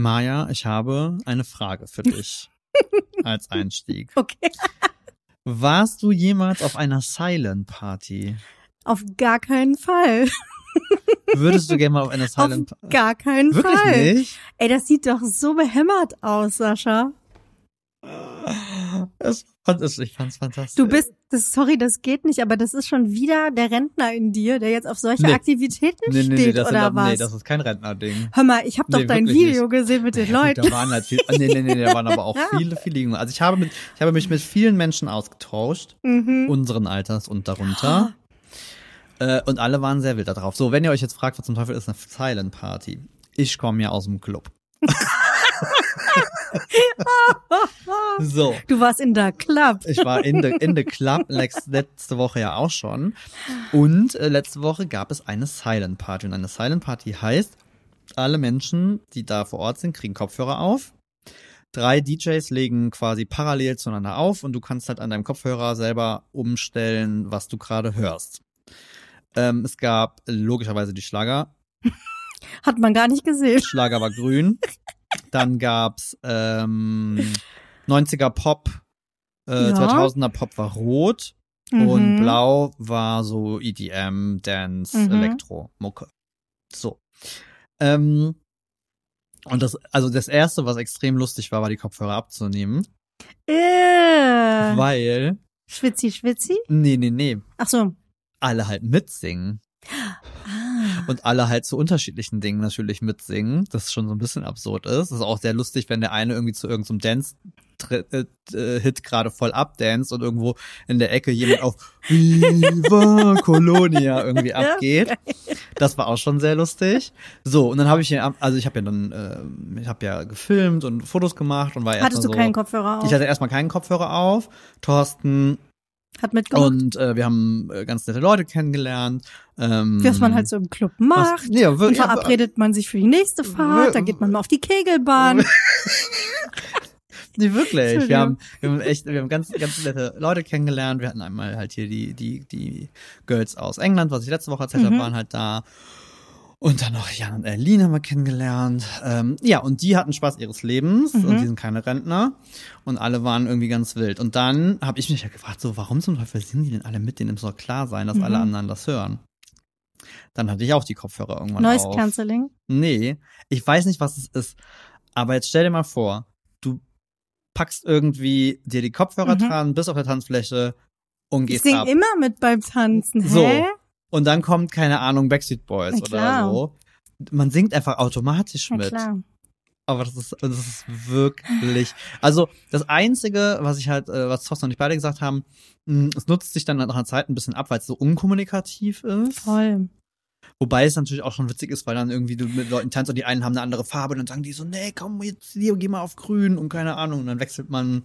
Maja, ich habe eine Frage für dich als Einstieg. Okay. Warst du jemals auf einer Silent Party? Auf gar keinen Fall. Würdest du gerne mal auf einer Silent Auf gar keinen Wirklich Fall. nicht? Ey, das sieht doch so behämmert aus, Sascha. Es, ich fand's fantastisch. Du bist, das, sorry, das geht nicht, aber das ist schon wieder der Rentner in dir, der jetzt auf solche Nee. Aktivitäten nee, nee, steht, sind, oder aber- was? nee, das ist kein Rentnerding. Hör mal, ich habe doch dein Video gesehen mit den Ja, gut, Leuten. Da waren halt viel, ah, nee, nee, nee, da waren aber auch viele, viele Junge. Also ich habe mit, ich habe mich mit vielen Menschen ausgetauscht, Mhm. unseren Alters und darunter. Äh, und alle waren sehr wild da drauf. So, wenn ihr euch jetzt fragt, was zum Teufel ist eine Silent Party? Ich komme ja aus dem Club. so, Du warst in der Club. ich war in the, in the Club letzte Woche ja auch schon. Und äh, letzte Woche gab es eine Silent Party. Und eine Silent Party heißt, alle Menschen, die da vor Ort sind, kriegen Kopfhörer auf. Drei DJs legen quasi parallel zueinander auf und du kannst halt an deinem Kopfhörer selber umstellen, was du gerade hörst. Ähm, es gab logischerweise die Schlager. Hat man gar nicht gesehen. Schlager war grün. Dann gab's ähm, 90er Pop, äh, Ja. 2000er Pop war rot und Mhm. blau war so EDM, Dance, Mhm. Elektro, Mucke. So. Ähm, und das, also das erste, was extrem lustig war, war die Kopfhörer abzunehmen, Äh, weil, Schwitzi, Schwitzi? nee, nee, nee, Ach so. alle halt mitsingen. Und alle halt zu unterschiedlichen Dingen natürlich mitsingen, das schon so ein bisschen absurd ist. Das ist auch sehr lustig, wenn der eine irgendwie zu irgendeinem Dance-Hit gerade voll abdanzt und irgendwo in der Ecke jemand auf Viva Colonia irgendwie abgeht. Das war auch schon sehr lustig. So, und dann habe ich hier, also ich habe ja dann, äh, ich habe ja gefilmt und Fotos gemacht und war erstmal Hattest du so, keinen Kopfhörer auf? Ich hatte erstmal keinen Kopfhörer auf. Thorsten Hat mitgemacht, und äh, wir haben äh, ganz nette Leute kennengelernt. Ähm, was man halt so im Club was- macht. nee, ja, Und verabredet man sich für die nächste Fahrt, dann geht man mal auf die Kegelbahn. Nee, wirklich. Wir haben, wir haben echt, wir haben ganz, ganz nette Leute kennengelernt. Wir hatten einmal halt hier die, die, die Girls aus England, was ich letzte Woche erzählt habe, Mhm. waren halt da. Und dann noch Jan und Erlin haben wir kennengelernt. Ähm, ja, und die hatten Spaß ihres Lebens Mhm. und die sind keine Rentner. Und alle waren irgendwie ganz wild. Und dann habe ich mich ja gefragt, so, warum zum Teufel singen die denn alle mit? Denen muss doch klar sein, dass Mhm. alle anderen das hören. Dann hatte ich auch die Kopfhörer irgendwann Noise auf. Cancelling. Nee, ich weiß nicht, was es ist. Aber jetzt stell dir mal vor, du packst irgendwie dir die Kopfhörer Mhm. dran, bist auf der Tanzfläche und Ich gehst sing ab. immer mit beim Tanzen. Hä? So. Und dann kommt, keine Ahnung, Backstreet Boys oder so. Man singt einfach automatisch mit. klar. Aber das ist, das ist wirklich. Also das Einzige, was ich halt, äh, was Thorsten und ich beide gesagt haben, mh, es nutzt sich dann nach einer Zeit ein bisschen ab, weil es so unkommunikativ ist. Voll. Wobei es natürlich auch schon witzig ist, weil dann irgendwie du mit Leuten tanzt und die einen haben eine andere Farbe und dann sagen die so, nee, komm jetzt hier, geh mal auf grün und keine Ahnung. Und dann wechselt man.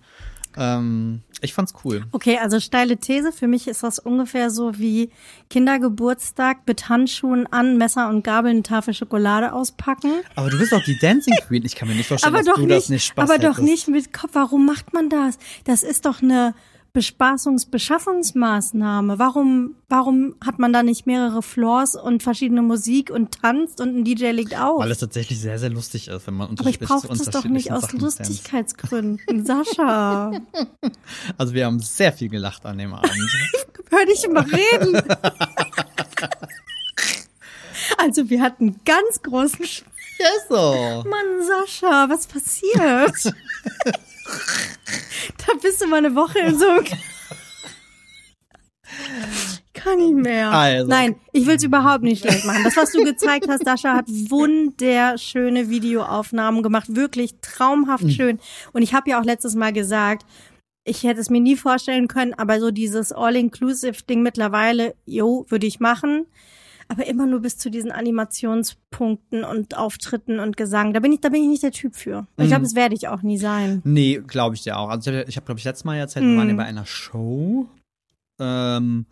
Ähm, ich fand's cool. Okay, also steile These. Für mich ist das ungefähr so wie Kindergeburtstag mit Handschuhen an, Messer und Gabel eine Tafel Schokolade auspacken. Aber du bist doch die Dancing Queen. Ich kann mir nicht vorstellen, aber dass doch du nicht, das nicht Spaß aber doch hättest. nicht mit Kopf. Warum macht man das? Das ist doch eine Bespaßungs-Beschaffungsmaßnahme. Warum, warum hat man da nicht mehrere Floors und verschiedene Musik und tanzt und ein DJ legt auf? Weil es tatsächlich sehr, sehr lustig ist, wenn man aber ich unterschiedlich brauche das doch nicht aus Sachen. Lustigkeitsgründen. Sascha, Also wir haben sehr viel gelacht an dem Abend. hör dich mal reden. Also wir hatten ganz großen Spaß. Ja, so. Mann, Sascha, was passiert? da bist du mal eine Woche in so. Kann nicht mehr. Also. Nein, ich will es überhaupt nicht schlecht machen. Das, was du gezeigt hast, Sascha, hat wunderschöne Videoaufnahmen gemacht. Wirklich traumhaft Mhm. schön. Und ich habe ja auch letztes Mal gesagt, ich hätte es mir nie vorstellen können, aber so dieses All-Inclusive-Ding mittlerweile, jo, würde ich machen. Aber immer nur bis zu diesen Animationspunkten und Auftritten und Gesang. Da bin ich, da bin ich nicht der Typ für. Und Ich glaube, Mhm. das werde ich auch nie sein. Nee, glaube ich dir auch. Also ich habe, hab, glaube ich, letztes Mal erzählt, wir waren ja bei einer Show. Ähm,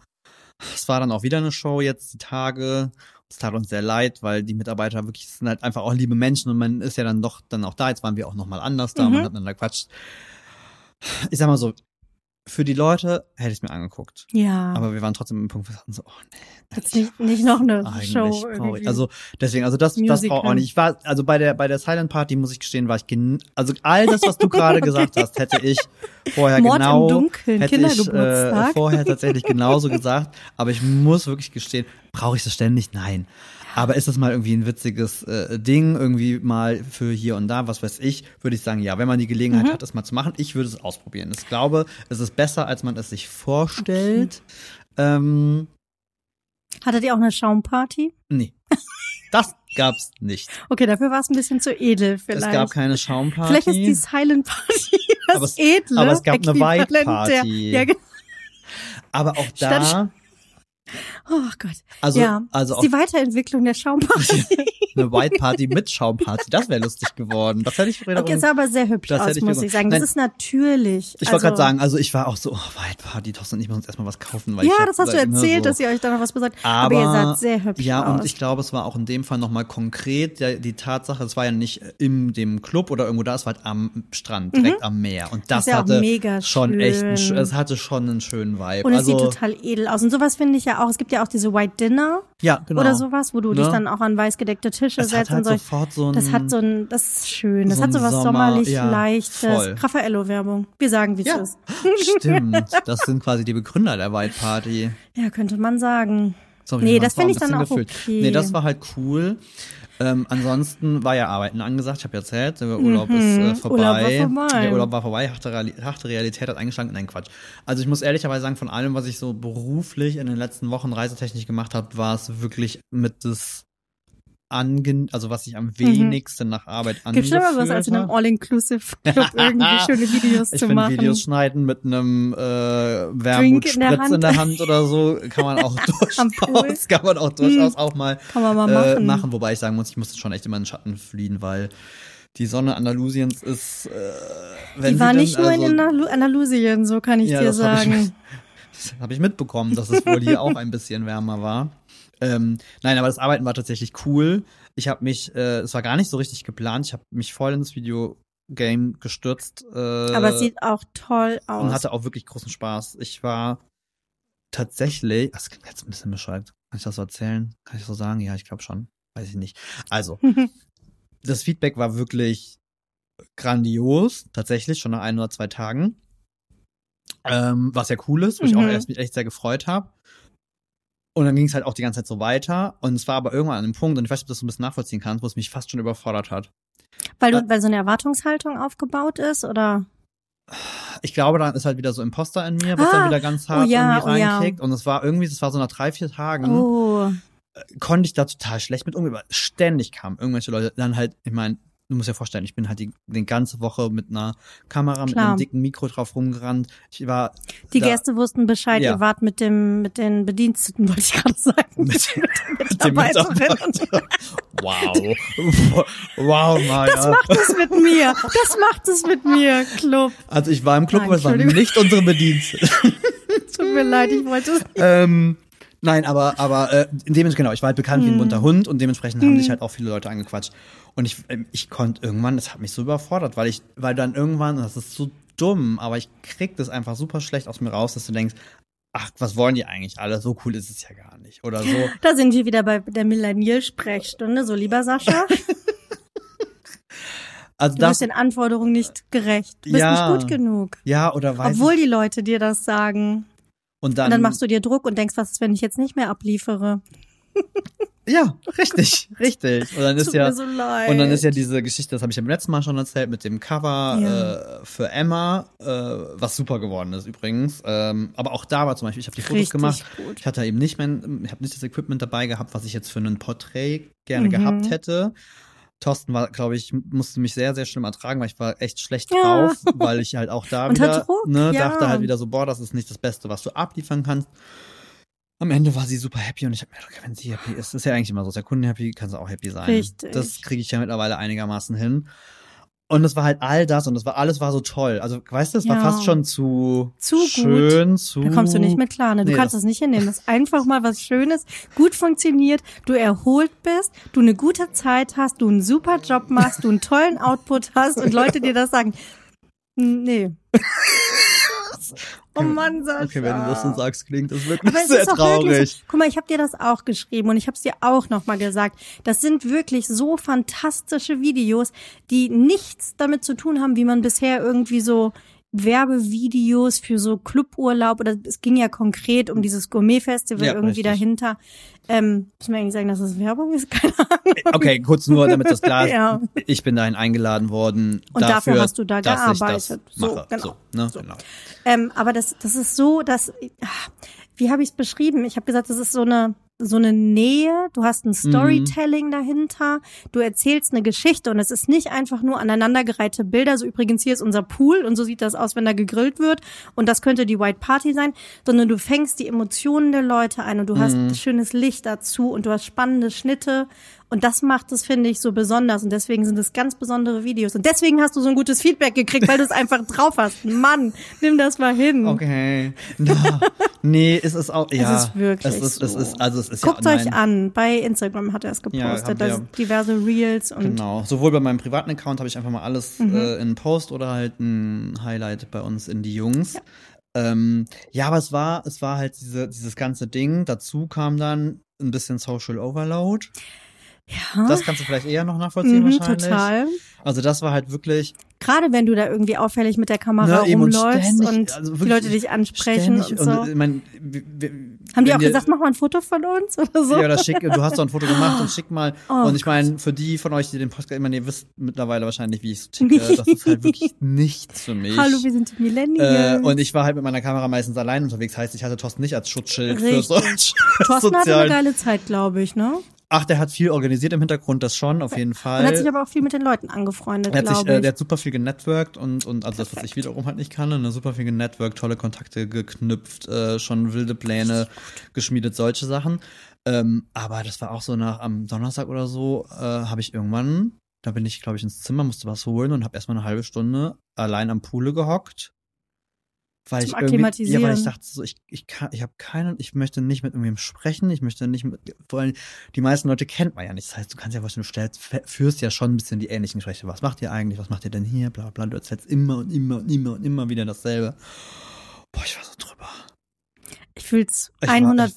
es war dann auch wieder eine Show jetzt, die Tage. Es tat uns sehr leid, weil die Mitarbeiter wirklich sind halt einfach auch liebe Menschen und man ist ja dann doch dann auch da. Jetzt waren wir auch noch mal anders da, Mhm. man hat dann da quatscht. Ich sag mal so, für die Leute hätte ich es mir angeguckt. Ja. Aber wir waren trotzdem im Punkt, wir sagten so, oh nee. Jetzt nicht, nicht noch eine Show irgendwie. Also deswegen, also das, das Musical. brauche ich auch nicht. Ich war, also bei der, bei der Silent Party, muss ich gestehen, war ich gen also all das, was du gerade gesagt hast, hätte ich vorher Mord im genau, Dunkeln, hätte ich äh, vorher tatsächlich genauso gesagt. Aber ich muss wirklich gestehen, brauche ich das ständig? Nein. Aber ist das mal irgendwie ein witziges äh, Ding, irgendwie mal für hier und da, was weiß ich, würde ich sagen, ja, wenn man die Gelegenheit Mhm. hat, es mal zu machen, ich würde es ausprobieren. Ich glaube, es ist besser, als man es sich vorstellt. Ähm, Hattet ihr auch eine Schaumparty? nee. Das gab's nicht. Okay, dafür war es ein bisschen zu edel vielleicht. Es gab keine Schaumparty. Vielleicht ist die Silent Party das Aber es- edle aber es gab eine White Party. Ja, genau. aber auch Statt- da, Oh Gott. also, ja, also das die Weiterentwicklung der Schaumparty. eine White Party mit Schaumparty, das wäre lustig geworden. Das hätte ich wiederum. Okay, es sah aber sehr hübsch Das aus, muss mir ich sagen. Das Nein. ist natürlich. ich also, wollte gerade sagen, also ich war auch so, oh, White Party, Thorsten und ich müssen uns erstmal was kaufen. Weil ich Ja, das hast du erzählt, so, dass ihr euch da noch was besorgt. Aber, aber ihr seid sehr hübsch Ja, aus. und ich glaube, es war auch in dem Fall nochmal konkret der, die Tatsache, es war ja nicht in dem Club oder irgendwo da, es war halt am Strand, direkt am Meer. Und das Mhm. Ist ja hatte mega schon echt, einen, schön. es hatte schon einen schönen Vibe. und es also, sieht total edel aus. Und sowas finde ich ja auch. Es gibt ja auch diese White Dinner ja, genau. oder sowas, wo du dich Ne? dann auch an weiß gedeckte Tische Es setzt halt und so. so ein, Das hat so ein, das ist schön. Das so hat so was Sommer- sommerlich ja, leichtes. Raffaello-Werbung. Wir sagen, wie es Ja. ist. Stimmt, das sind quasi die Begründer der White Party. Ja, könnte man sagen. So, Nee, das finde ich dann auch gefüllt. okay. Nee, das war halt cool. Ähm, ansonsten war ja Arbeiten angesagt. Ich habe ja erzählt, der Urlaub ist äh, vorbei. Mhm. Urlaub war vorbei. Der Urlaub war vorbei. Harte Realität hat eingeschlagen. Nein, Quatsch. Also ich muss ehrlicherweise sagen, von allem, was ich so beruflich in den letzten Wochen reisetechnisch gemacht habe, war es wirklich mit das angen also was ich am wenigsten nach Arbeit Mhm. Gibt angefühlt schlimmeres, als in einem habe. All-Inclusive-Club irgendwie schöne Videos Ich zu finde machen. Videos schneiden mit einem äh, Drink in der Wermutspritz in, Hand. der Hand oder so kann man auch durchaus, kann man auch durchaus auch mal mal äh, machen. machen. Wobei ich sagen muss, ich musste schon echt immer in den Schatten fliehen, weil die Sonne Andalusiens ist, äh, wenn Die war nicht denn, nur also, in Andalu Andalusien, so kann ich ja, dir das habe ich, sagen. mit- das hab ich mitbekommen, dass es wohl hier auch ein bisschen wärmer war. Ähm, nein, aber das Arbeiten war tatsächlich cool. Ich habe mich, äh, es war gar nicht so richtig geplant. Ich habe mich voll ins Videogame gestürzt. Äh, Aber es sieht auch toll aus. und hatte auch wirklich großen Spaß. Ich war tatsächlich, das klingt jetzt ein bisschen bescheuert. Kann ich das so erzählen? Kann ich so sagen? Ja, ich glaube schon. Weiß ich nicht. Also, das Feedback war wirklich grandios, tatsächlich, schon nach ein oder zwei Tagen. Ähm, was ja cool ist, wo ich auch Mhm. erst mich echt sehr gefreut habe. Und dann ging es halt auch die ganze Zeit so weiter. Und es war aber irgendwann an einem Punkt, und ich weiß nicht, ob du das so ein bisschen nachvollziehen kannst, wo es mich fast schon überfordert hat. weil, du, äh, weil so eine Erwartungshaltung aufgebaut ist, oder? Ich glaube, dann ist halt wieder so Imposter in mir, was Ah, dann wieder ganz hart oh ja, irgendwie oh ja. reinkickt. Und es war irgendwie, es war so nach drei, vier Tagen, Oh, konnte ich da total schlecht mit umgehen. Ständig kamen irgendwelche Leute dann halt, ich meine, du musst dir vorstellen, ich bin halt die, die ganze Woche mit einer Kamera, mit Klar. einem dicken Mikro drauf rumgerannt. Ich war die da, Gäste wussten Bescheid, Ja. ihr wart mit dem, mit den Bediensteten, wollte ich gerade sagen. mit, mit dem Mitarbeiterinnen. Mitarbeiter. Wow. Wow, Maja. Das macht es mit mir. Das macht es mit mir, Club. also ich war im Club, Nein, aber es waren nicht unsere Bediensteten. Tut mir leid, ich wollte. ähm, nein, aber aber äh, dementsprechend genau, ich war halt bekannt wie Hm. ein bunter Hund und dementsprechend haben sich halt auch viele Leute angequatscht und ich ähm, ich konnte irgendwann, das hat mich so überfordert, weil ich weil dann irgendwann, das ist so dumm, aber ich krieg das einfach super schlecht aus mir raus, dass du denkst, ach, was wollen die eigentlich alle? So cool ist es ja gar nicht oder so. Da sind wir wieder bei der Millennial-Sprechstunde, so lieber Sascha. Also Du das bist den Anforderungen nicht gerecht. Du bist Ja. nicht gut genug. ja oder weiß Obwohl ich, die Leute dir das sagen. Und dann, Und dann machst du dir Druck und denkst, was ist, wenn ich jetzt nicht mehr abliefere? ja, richtig, richtig. Und dann ist Tut ja mir so. Und dann ist ja diese Geschichte, das habe ich ja beim letzten Mal schon erzählt, mit dem Cover Ja. äh, für Emma, äh, was super geworden ist übrigens. Ähm, aber auch da war zum Beispiel, ich habe die Fotos Richtig gemacht. gut. Ich hatte eben nicht mein, ich habe nicht das Equipment dabei gehabt, was ich jetzt für ein Porträt gerne Mhm. gehabt hätte. Thorsten war, glaube ich, musste mich sehr, sehr schlimm ertragen, weil ich war echt schlecht Ja. drauf, weil ich halt auch da wieder Druck, ne, ja. dachte halt wieder so, boah, das ist nicht das Beste, was du abliefern kannst. Am Ende war sie super happy und ich habe mir gedacht, wenn sie happy ist, ist ja eigentlich immer so, ist der Kunde happy, kann sie auch happy sein. Richtig. Das kriege ich ja mittlerweile einigermaßen hin. Und es war halt all das und es war alles war so toll. Also weißt du, es war Ja. fast schon zu, Zu gut. schön, zu Da kommst du nicht mit klar, ne? Du Nee, kannst das- das nicht hinnehmen. Das ist einfach mal was Schönes, gut funktioniert, du erholt bist, du eine gute Zeit hast, du einen super Job machst, du einen tollen Output hast und Leute dir das sagen. Nee. Oh Mann, Sascha. Okay, wenn du das so sagst, klingt das wirklich Aber es sehr traurig. wirklich so. Guck mal, ich habe dir das auch geschrieben und ich habe es dir auch nochmal gesagt. Das sind wirklich so fantastische Videos, die nichts damit zu tun haben, wie man bisher irgendwie so Werbevideos für so Cluburlaub oder es ging ja konkret um dieses Gourmet-Festival Ja, irgendwie richtig. dahinter. Ähm, müssen wir eigentlich sagen, dass das Werbung ist? Keine Ahnung. Okay, kurz nur, damit das klar ist. Ja. Ich bin dahin eingeladen worden. Und dafür hast du da gearbeitet. So, mache. genau. So, ne? So. genau. Ähm, aber das, das ist so, dass, ah, wie habe ich es beschrieben? Ich habe gesagt, das ist so eine so eine Nähe, du hast ein Storytelling dahinter, du erzählst eine Geschichte und es ist nicht einfach nur aneinandergereihte Bilder, so übrigens hier ist unser Pool und so sieht das aus, wenn da gegrillt wird und das könnte die White Party sein, sondern du fängst die Emotionen der Leute ein und du hast schönes Licht dazu und du hast spannende Schnitte und das macht es, finde ich, so besonders und deswegen sind es ganz besondere Videos und deswegen hast du so ein gutes Feedback gekriegt, weil du es einfach drauf hast. Mann, nimm das mal hin. Okay. Na, nee, es ist auch, ja. ist wirklich Es ist, es so. ist, also es ist Guckt ja, euch an. Bei Instagram hat er es Ja, gepostet. haben da sind diverse Reels und Genau. Sowohl bei meinem privaten Account habe ich einfach mal alles Mhm. äh, in einen Post oder halt ein Highlight bei uns in die Jungs. Ja. Ähm, ja, aber es war, es war halt diese, dieses ganze Ding. Dazu kam dann ein bisschen Social Overload. Ja, Das kannst du vielleicht eher noch nachvollziehen mhm, wahrscheinlich. total. Also das war halt wirklich Gerade wenn du da irgendwie auffällig mit der Kamera Ne, rumläufst ständig, und also die Leute dich ansprechen und so. und, mein, Haben die auch dir- gesagt, mach mal ein Foto von uns oder so? Ja, das schick, du hast doch ein Foto gemacht und schick mal. Oh und ich meine, für die von euch, die den Podcast, ich meine, ihr wisst mittlerweile wahrscheinlich, wie ich so ticke. Das ist halt wirklich nichts für mich. Hallo, wir sind die Äh, Millennials. und ich war halt mit meiner Kamera meistens allein unterwegs, heißt, ich hatte Thorsten nicht als Schutzschild für Richtig. solche Thorsten hatte eine geile Zeit, glaube ich, ne? Ach, der hat viel organisiert im Hintergrund, das schon, auf jeden Fall. Und hat sich aber auch viel mit den Leuten angefreundet, Er glaube äh, ich. der hat super viel genetworked und, und also das, was ich wiederum halt nicht kann, ne, super viel genetworked, tolle Kontakte geknüpft, äh, schon wilde Pläne geschmiedet, solche Sachen. Ähm, aber das war auch so nach am Donnerstag oder so, äh, habe ich irgendwann, da bin ich, glaube ich, ins Zimmer, musste was holen und habe erstmal eine halbe Stunde allein am Poole gehockt. Weil Zum ich irgendwie, ja, weil ich dachte so, ich, ich kann, ich habe keinen, ich möchte nicht mit irgendwem sprechen, ich möchte nicht mit, vor allem, die meisten Leute kennt man ja nicht. Das heißt, du kannst ja vorstellen, du stellst, führst ja schon ein bisschen die ähnlichen Gespräche. Was macht ihr eigentlich? Was macht ihr denn hier? Bla, bla, du erzählst immer und immer und immer und immer wieder dasselbe. Boah, ich war so drüber. Ich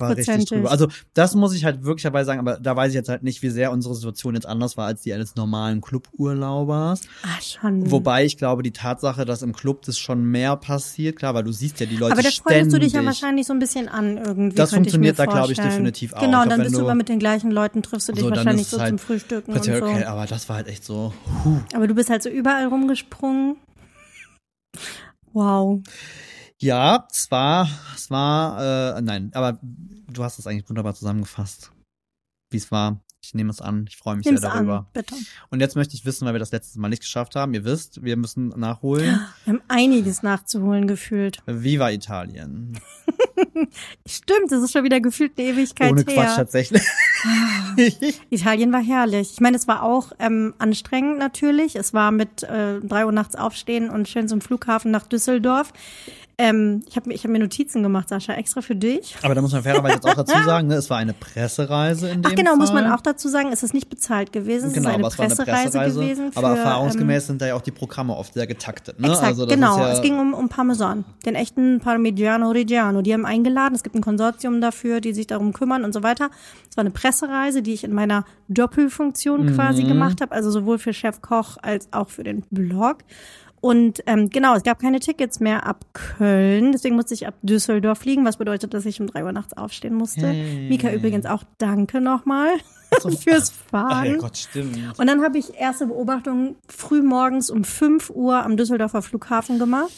war richtig 100%. drüber. Also, das muss ich halt wirklich dabei sagen, aber da weiß ich jetzt halt nicht, wie sehr unsere Situation jetzt anders war als die eines normalen Cluburlaubers. ah, schon. Wobei ich glaube, die Tatsache, dass im Club das schon mehr passiert, klar, weil du siehst ja die Leute Aber da freundest du dich ja wahrscheinlich so ein bisschen an irgendwie. Das funktioniert ich mir da, glaube ich, definitiv auch. Genau, und dann bist du immer mit den gleichen Leuten, triffst du dich So, wahrscheinlich so es zum halt Frühstücken und so. okay, aber das war halt echt so. Huh. Aber du bist halt so überall rumgesprungen. Wow. Ja, es war, es war, äh, nein, aber du hast es eigentlich wunderbar zusammengefasst, wie es war. Ich nehme es an, ich freue mich Nimm's sehr darüber. an, bitte. Und jetzt möchte ich wissen, weil wir das letztes Mal nicht geschafft haben. Ihr wisst, wir müssen nachholen. Wir haben einiges nachzuholen gefühlt. Viva Italien. Stimmt, das ist schon wieder gefühlt eine Ewigkeit Ohne her. Quatsch tatsächlich. Italien war herrlich. Ich meine, es war auch ähm, anstrengend natürlich. Es war mit äh, drei Uhr nachts aufstehen und schön zum Flughafen nach Düsseldorf. Ähm, ich habe ich hab mir Notizen gemacht, Sascha, extra für dich. Aber da muss man fairerweise jetzt auch dazu sagen, ne, es war eine Pressereise in dem Ach genau, Fall. muss man auch dazu sagen, es ist nicht bezahlt gewesen. Es Genau, ist eine aber es war eine Pressereise, Pressereise. gewesen. Für, aber erfahrungsgemäß ähm, sind da ja auch die Programme oft sehr getaktet. Ne? Exakt, also das genau. Ist ja, es ging um, um Parmesan, den echten Parmigiano Reggiano. Die haben eingeladen. Es gibt ein Konsortium dafür, die sich darum kümmern und so weiter. Es war eine Pressereise, die ich in meiner Doppelfunktion quasi Mhm. gemacht habe, also sowohl für Chef Koch als auch für den Blog. Und ähm, genau, es gab keine Tickets mehr ab Köln, deswegen musste ich ab Düsseldorf fliegen, was bedeutet, dass ich um drei Uhr nachts aufstehen musste. Hey. Mika übrigens auch danke nochmal so, fürs Ach Fahren. ja, Gott, stimmt. Und dann habe ich erste Beobachtungen früh morgens um 5 Uhr am Düsseldorfer Flughafen gemacht.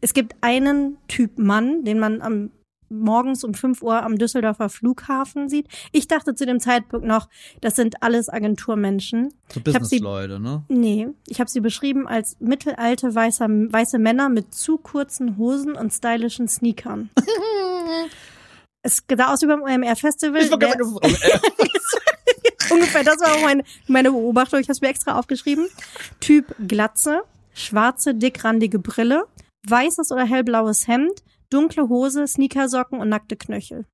Es gibt einen Typ Mann, den man am morgens um 5 Uhr am Düsseldorfer Flughafen sieht. Ich dachte zu dem Zeitpunkt noch, das sind alles Agenturmenschen. So Business-Leute, ne? Nee, ich habe sie beschrieben als mittelalte weiße, weiße Männer mit zu kurzen Hosen und stylischen Sneakern. es sah aus wie beim OMR-Festival. Ich war Der- ist- Ungefähr, das war auch meine, meine Beobachtung. Ich habe es mir extra aufgeschrieben. Typ Glatze, schwarze, dickrandige Brille, weißes oder hellblaues Hemd, dunkle Hose, Sneakersocken und nackte Knöchel.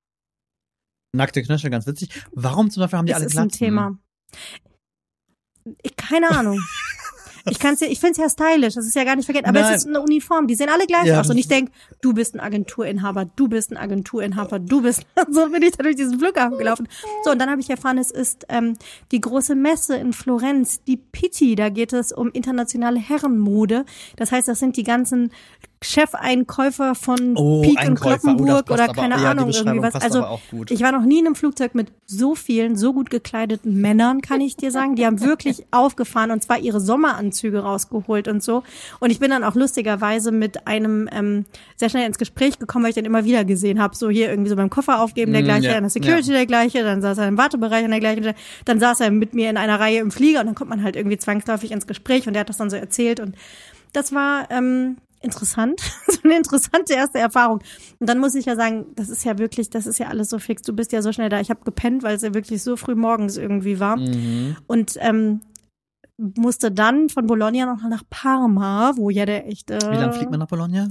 Nackte Knöchel, ganz witzig. Warum zum Beispiel haben die Das alle ist Glatzen? ein Thema. Ich, keine Ahnung. Ich kann's ja, ich find's ja stylisch, das ist ja gar nicht verkehrt, aber Nein. es ist eine Uniform, die sehen alle gleich Ja, aus und das ich denk, du bist ein Agenturinhaber, du bist ein Agenturinhaber, du bist, so bin ich da durch diesen Flughafen gelaufen. So, und dann habe ich erfahren, es ist ähm, die große Messe in Florenz, die Pitti, da geht es um internationale Herrenmode. Das heißt, das sind die ganzen Chefeinkäufer von Oh, Peak und. Oh, Kloppenburg passt oder aber- keine ja, die Ahnung, Beschreibung irgendwie was. Also aber auch gut. ich war noch nie in einem Flugzeug mit so vielen, so gut gekleideten Männern, kann ich dir sagen. Die haben wirklich aufgefahren und zwar ihre Sommeranzüge rausgeholt und so. Und ich bin dann auch lustigerweise mit einem ähm, sehr schnell ins Gespräch gekommen, weil ich den immer wieder gesehen habe. So hier irgendwie so beim Koffer aufgeben der Mm, gleiche, ja, an der Security der gleiche, dann saß er im Wartebereich an der gleichen, dann saß er mit mir in einer Reihe im Flieger und dann kommt man halt irgendwie zwangsläufig ins Gespräch und der hat das dann so erzählt und das war ähm, interessant, so eine interessante erste Erfahrung. Und dann muss ich ja sagen, das ist ja wirklich, das ist ja alles so fix. Du bist ja so schnell da. Ich habe gepennt, weil es ja wirklich so früh morgens irgendwie war. Mhm. Und ähm, musste dann von Bologna noch nach Parma, wo ja der echte Wie lange fliegt man nach Bologna?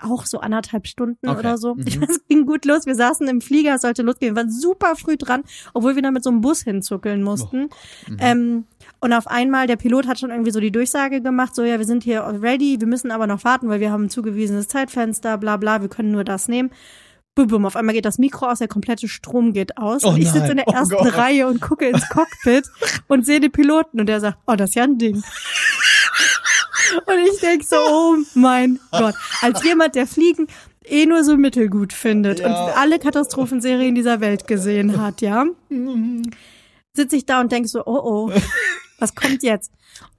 auch so anderthalb Stunden Okay. oder so. Mhm. Ich weiß, es ging gut los. Wir saßen im Flieger, es sollte losgehen. Wir waren super früh dran, obwohl wir da mit so einem Bus hinzuckeln mussten. Mhm. Ähm, und auf einmal, der Pilot hat schon irgendwie so die Durchsage gemacht, so ja, wir sind hier ready, wir müssen aber noch warten, weil wir haben ein zugewiesenes Zeitfenster, bla bla, wir können nur das nehmen. Bum, bum, auf einmal geht das Mikro aus, der komplette Strom geht aus. Oh und ich sitze in der oh ersten Gott. Reihe und gucke ins Cockpit und sehe den Piloten und der sagt, oh, das ist ja ein Ding. Und ich denk so, oh mein Gott. Als jemand, der Fliegen eh nur so mittelgut findet Ja. und alle Katastrophenserien dieser Welt gesehen hat, ja, sitze ich da und denk so, oh oh, was kommt jetzt?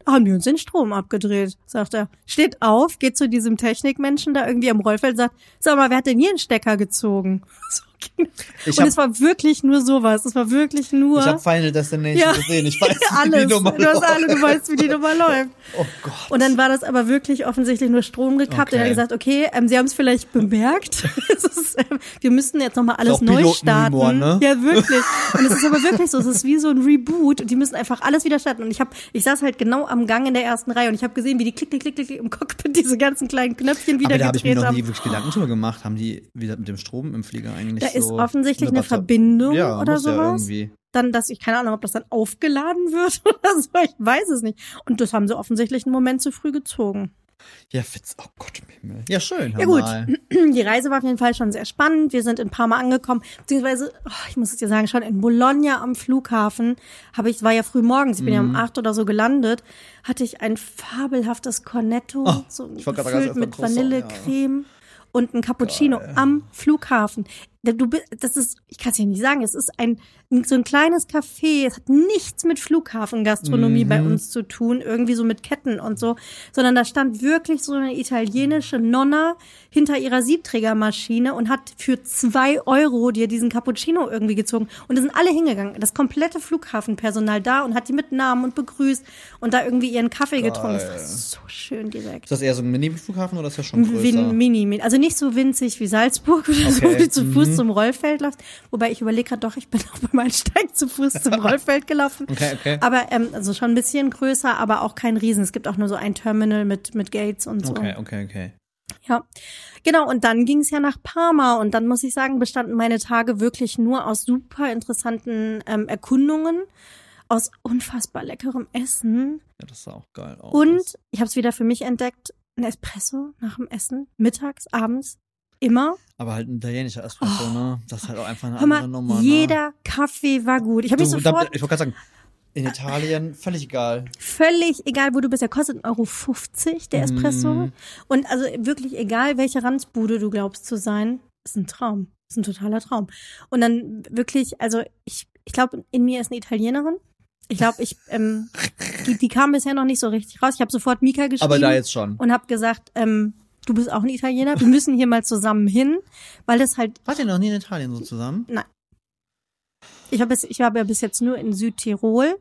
Haben wir uns den Strom abgedreht, sagt er. Steht auf, geht zu diesem Technikmenschen da irgendwie am Rollfeld, sagt, sag mal, wer hat denn hier einen Stecker gezogen? So. Ich und hab- es war wirklich nur sowas. Es war wirklich nur Ich habe Final Destination Ja. gesehen. Ich weiß, wie alles. die Nummer du hast alle, du weißt, wie die Nummer läuft. Oh Gott. Und dann war das aber wirklich offensichtlich nur Strom gekappt. Und er hat Okay. gesagt, okay, ähm, Sie haben es vielleicht bemerkt. ist, ähm, wir müssten jetzt nochmal alles neu starten. ne? Ja, wirklich. Und es ist aber wirklich so. Es ist wie so ein Reboot. Und die müssen einfach alles wieder starten. Und ich habe, ich saß halt genau am Gang in der ersten Reihe und ich habe gesehen, wie die klick, klick, klick, klick, im Cockpit diese ganzen kleinen Knöpfchen wieder Aber da habe ich mir noch nie wirklich Gedanken drüber gemacht. Haben die wieder mit dem Strom im Flieger eigentlich Da so ist offensichtlich eine Batter- Verbindung ja, oder muss ja sowas. irgendwie. dann, dass ich keine Ahnung, ob das dann aufgeladen wird oder so, ich weiß es nicht. Und das haben sie offensichtlich einen Moment zu früh gezogen. Ja, Witz. Oh Gott im Himmel. Ja, schön. Ja gut, mal. die Reise war auf jeden Fall schon sehr spannend. Wir sind in Parma angekommen, beziehungsweise, oh, ich muss es dir sagen, schon in Bologna am Flughafen habe ich, es war ja früh morgens, ich bin ja Mhm. um acht oder so gelandet, hatte ich ein fabelhaftes Cornetto, Oh, so gefüllt mit Vanillecreme und ein Cappuccino am Flughafen. Du, bi- das ist, ich kann es dir nicht sagen, es ist ein so ein kleines Café. Es hat nichts mit Flughafengastronomie bei Mhm. uns zu tun, irgendwie so mit Ketten und so, sondern da stand wirklich so eine italienische Nonna hinter ihrer Siebträgermaschine und hat für zwei Euro dir diesen Cappuccino irgendwie gezogen. Und da sind alle hingegangen, das komplette Flughafenpersonal da und hat die mit Namen und begrüßt und da irgendwie ihren Kaffee getrunken. Das war so schön direkt. Ist das eher so ein Mini-Flughafen oder ist das schon größer? Win, mini, also nicht so winzig wie Salzburg oder so, Okay. wie zu Fuß Mhm. zum Rollfeld läufst. Wobei ich überlege gerade doch, ich bin auch beim Einsteig zu Fuß zum Rollfeld gelaufen. Okay, okay. Aber ähm, also schon ein bisschen größer, aber auch kein Riesen. Es gibt auch nur so ein Terminal mit mit Gates und so. Okay, okay, okay. Ja, genau. Und dann ging es ja nach Parma und dann muss ich sagen, bestanden meine Tage wirklich nur aus super interessanten ähm, Erkundungen, aus unfassbar leckerem Essen Ja, das sah auch geil aus. und ich habe es wieder für mich entdeckt, ein Espresso nach dem Essen, mittags, abends, immer. Aber halt ein italienischer Espresso, ne? Das ist halt auch einfach eine Oh. Hör mal, andere Nummer, ne? jeder Kaffee war gut. Ich habe mich sofort ich wollte gerade sagen, in Italien völlig egal. völlig egal, wo du bist, der kostet 1,50 Euro der Espresso. Mm. Und also wirklich egal, welche Ranzbude du glaubst zu sein, ist ein Traum. Ist ein totaler Traum. Und dann wirklich, also ich, ich glaube, in mir ist eine Italienerin. Ich glaube, ich, ähm, die, die kam bisher noch nicht so richtig raus. Ich habe sofort Mika geschrieben Aber da jetzt schon. und habe gesagt, ähm, du bist auch ein Italiener, wir müssen hier mal zusammen hin, weil das halt Wart ihr noch nie in Italien so zusammen? Ich habe ich war ja bis jetzt nur in Südtirol,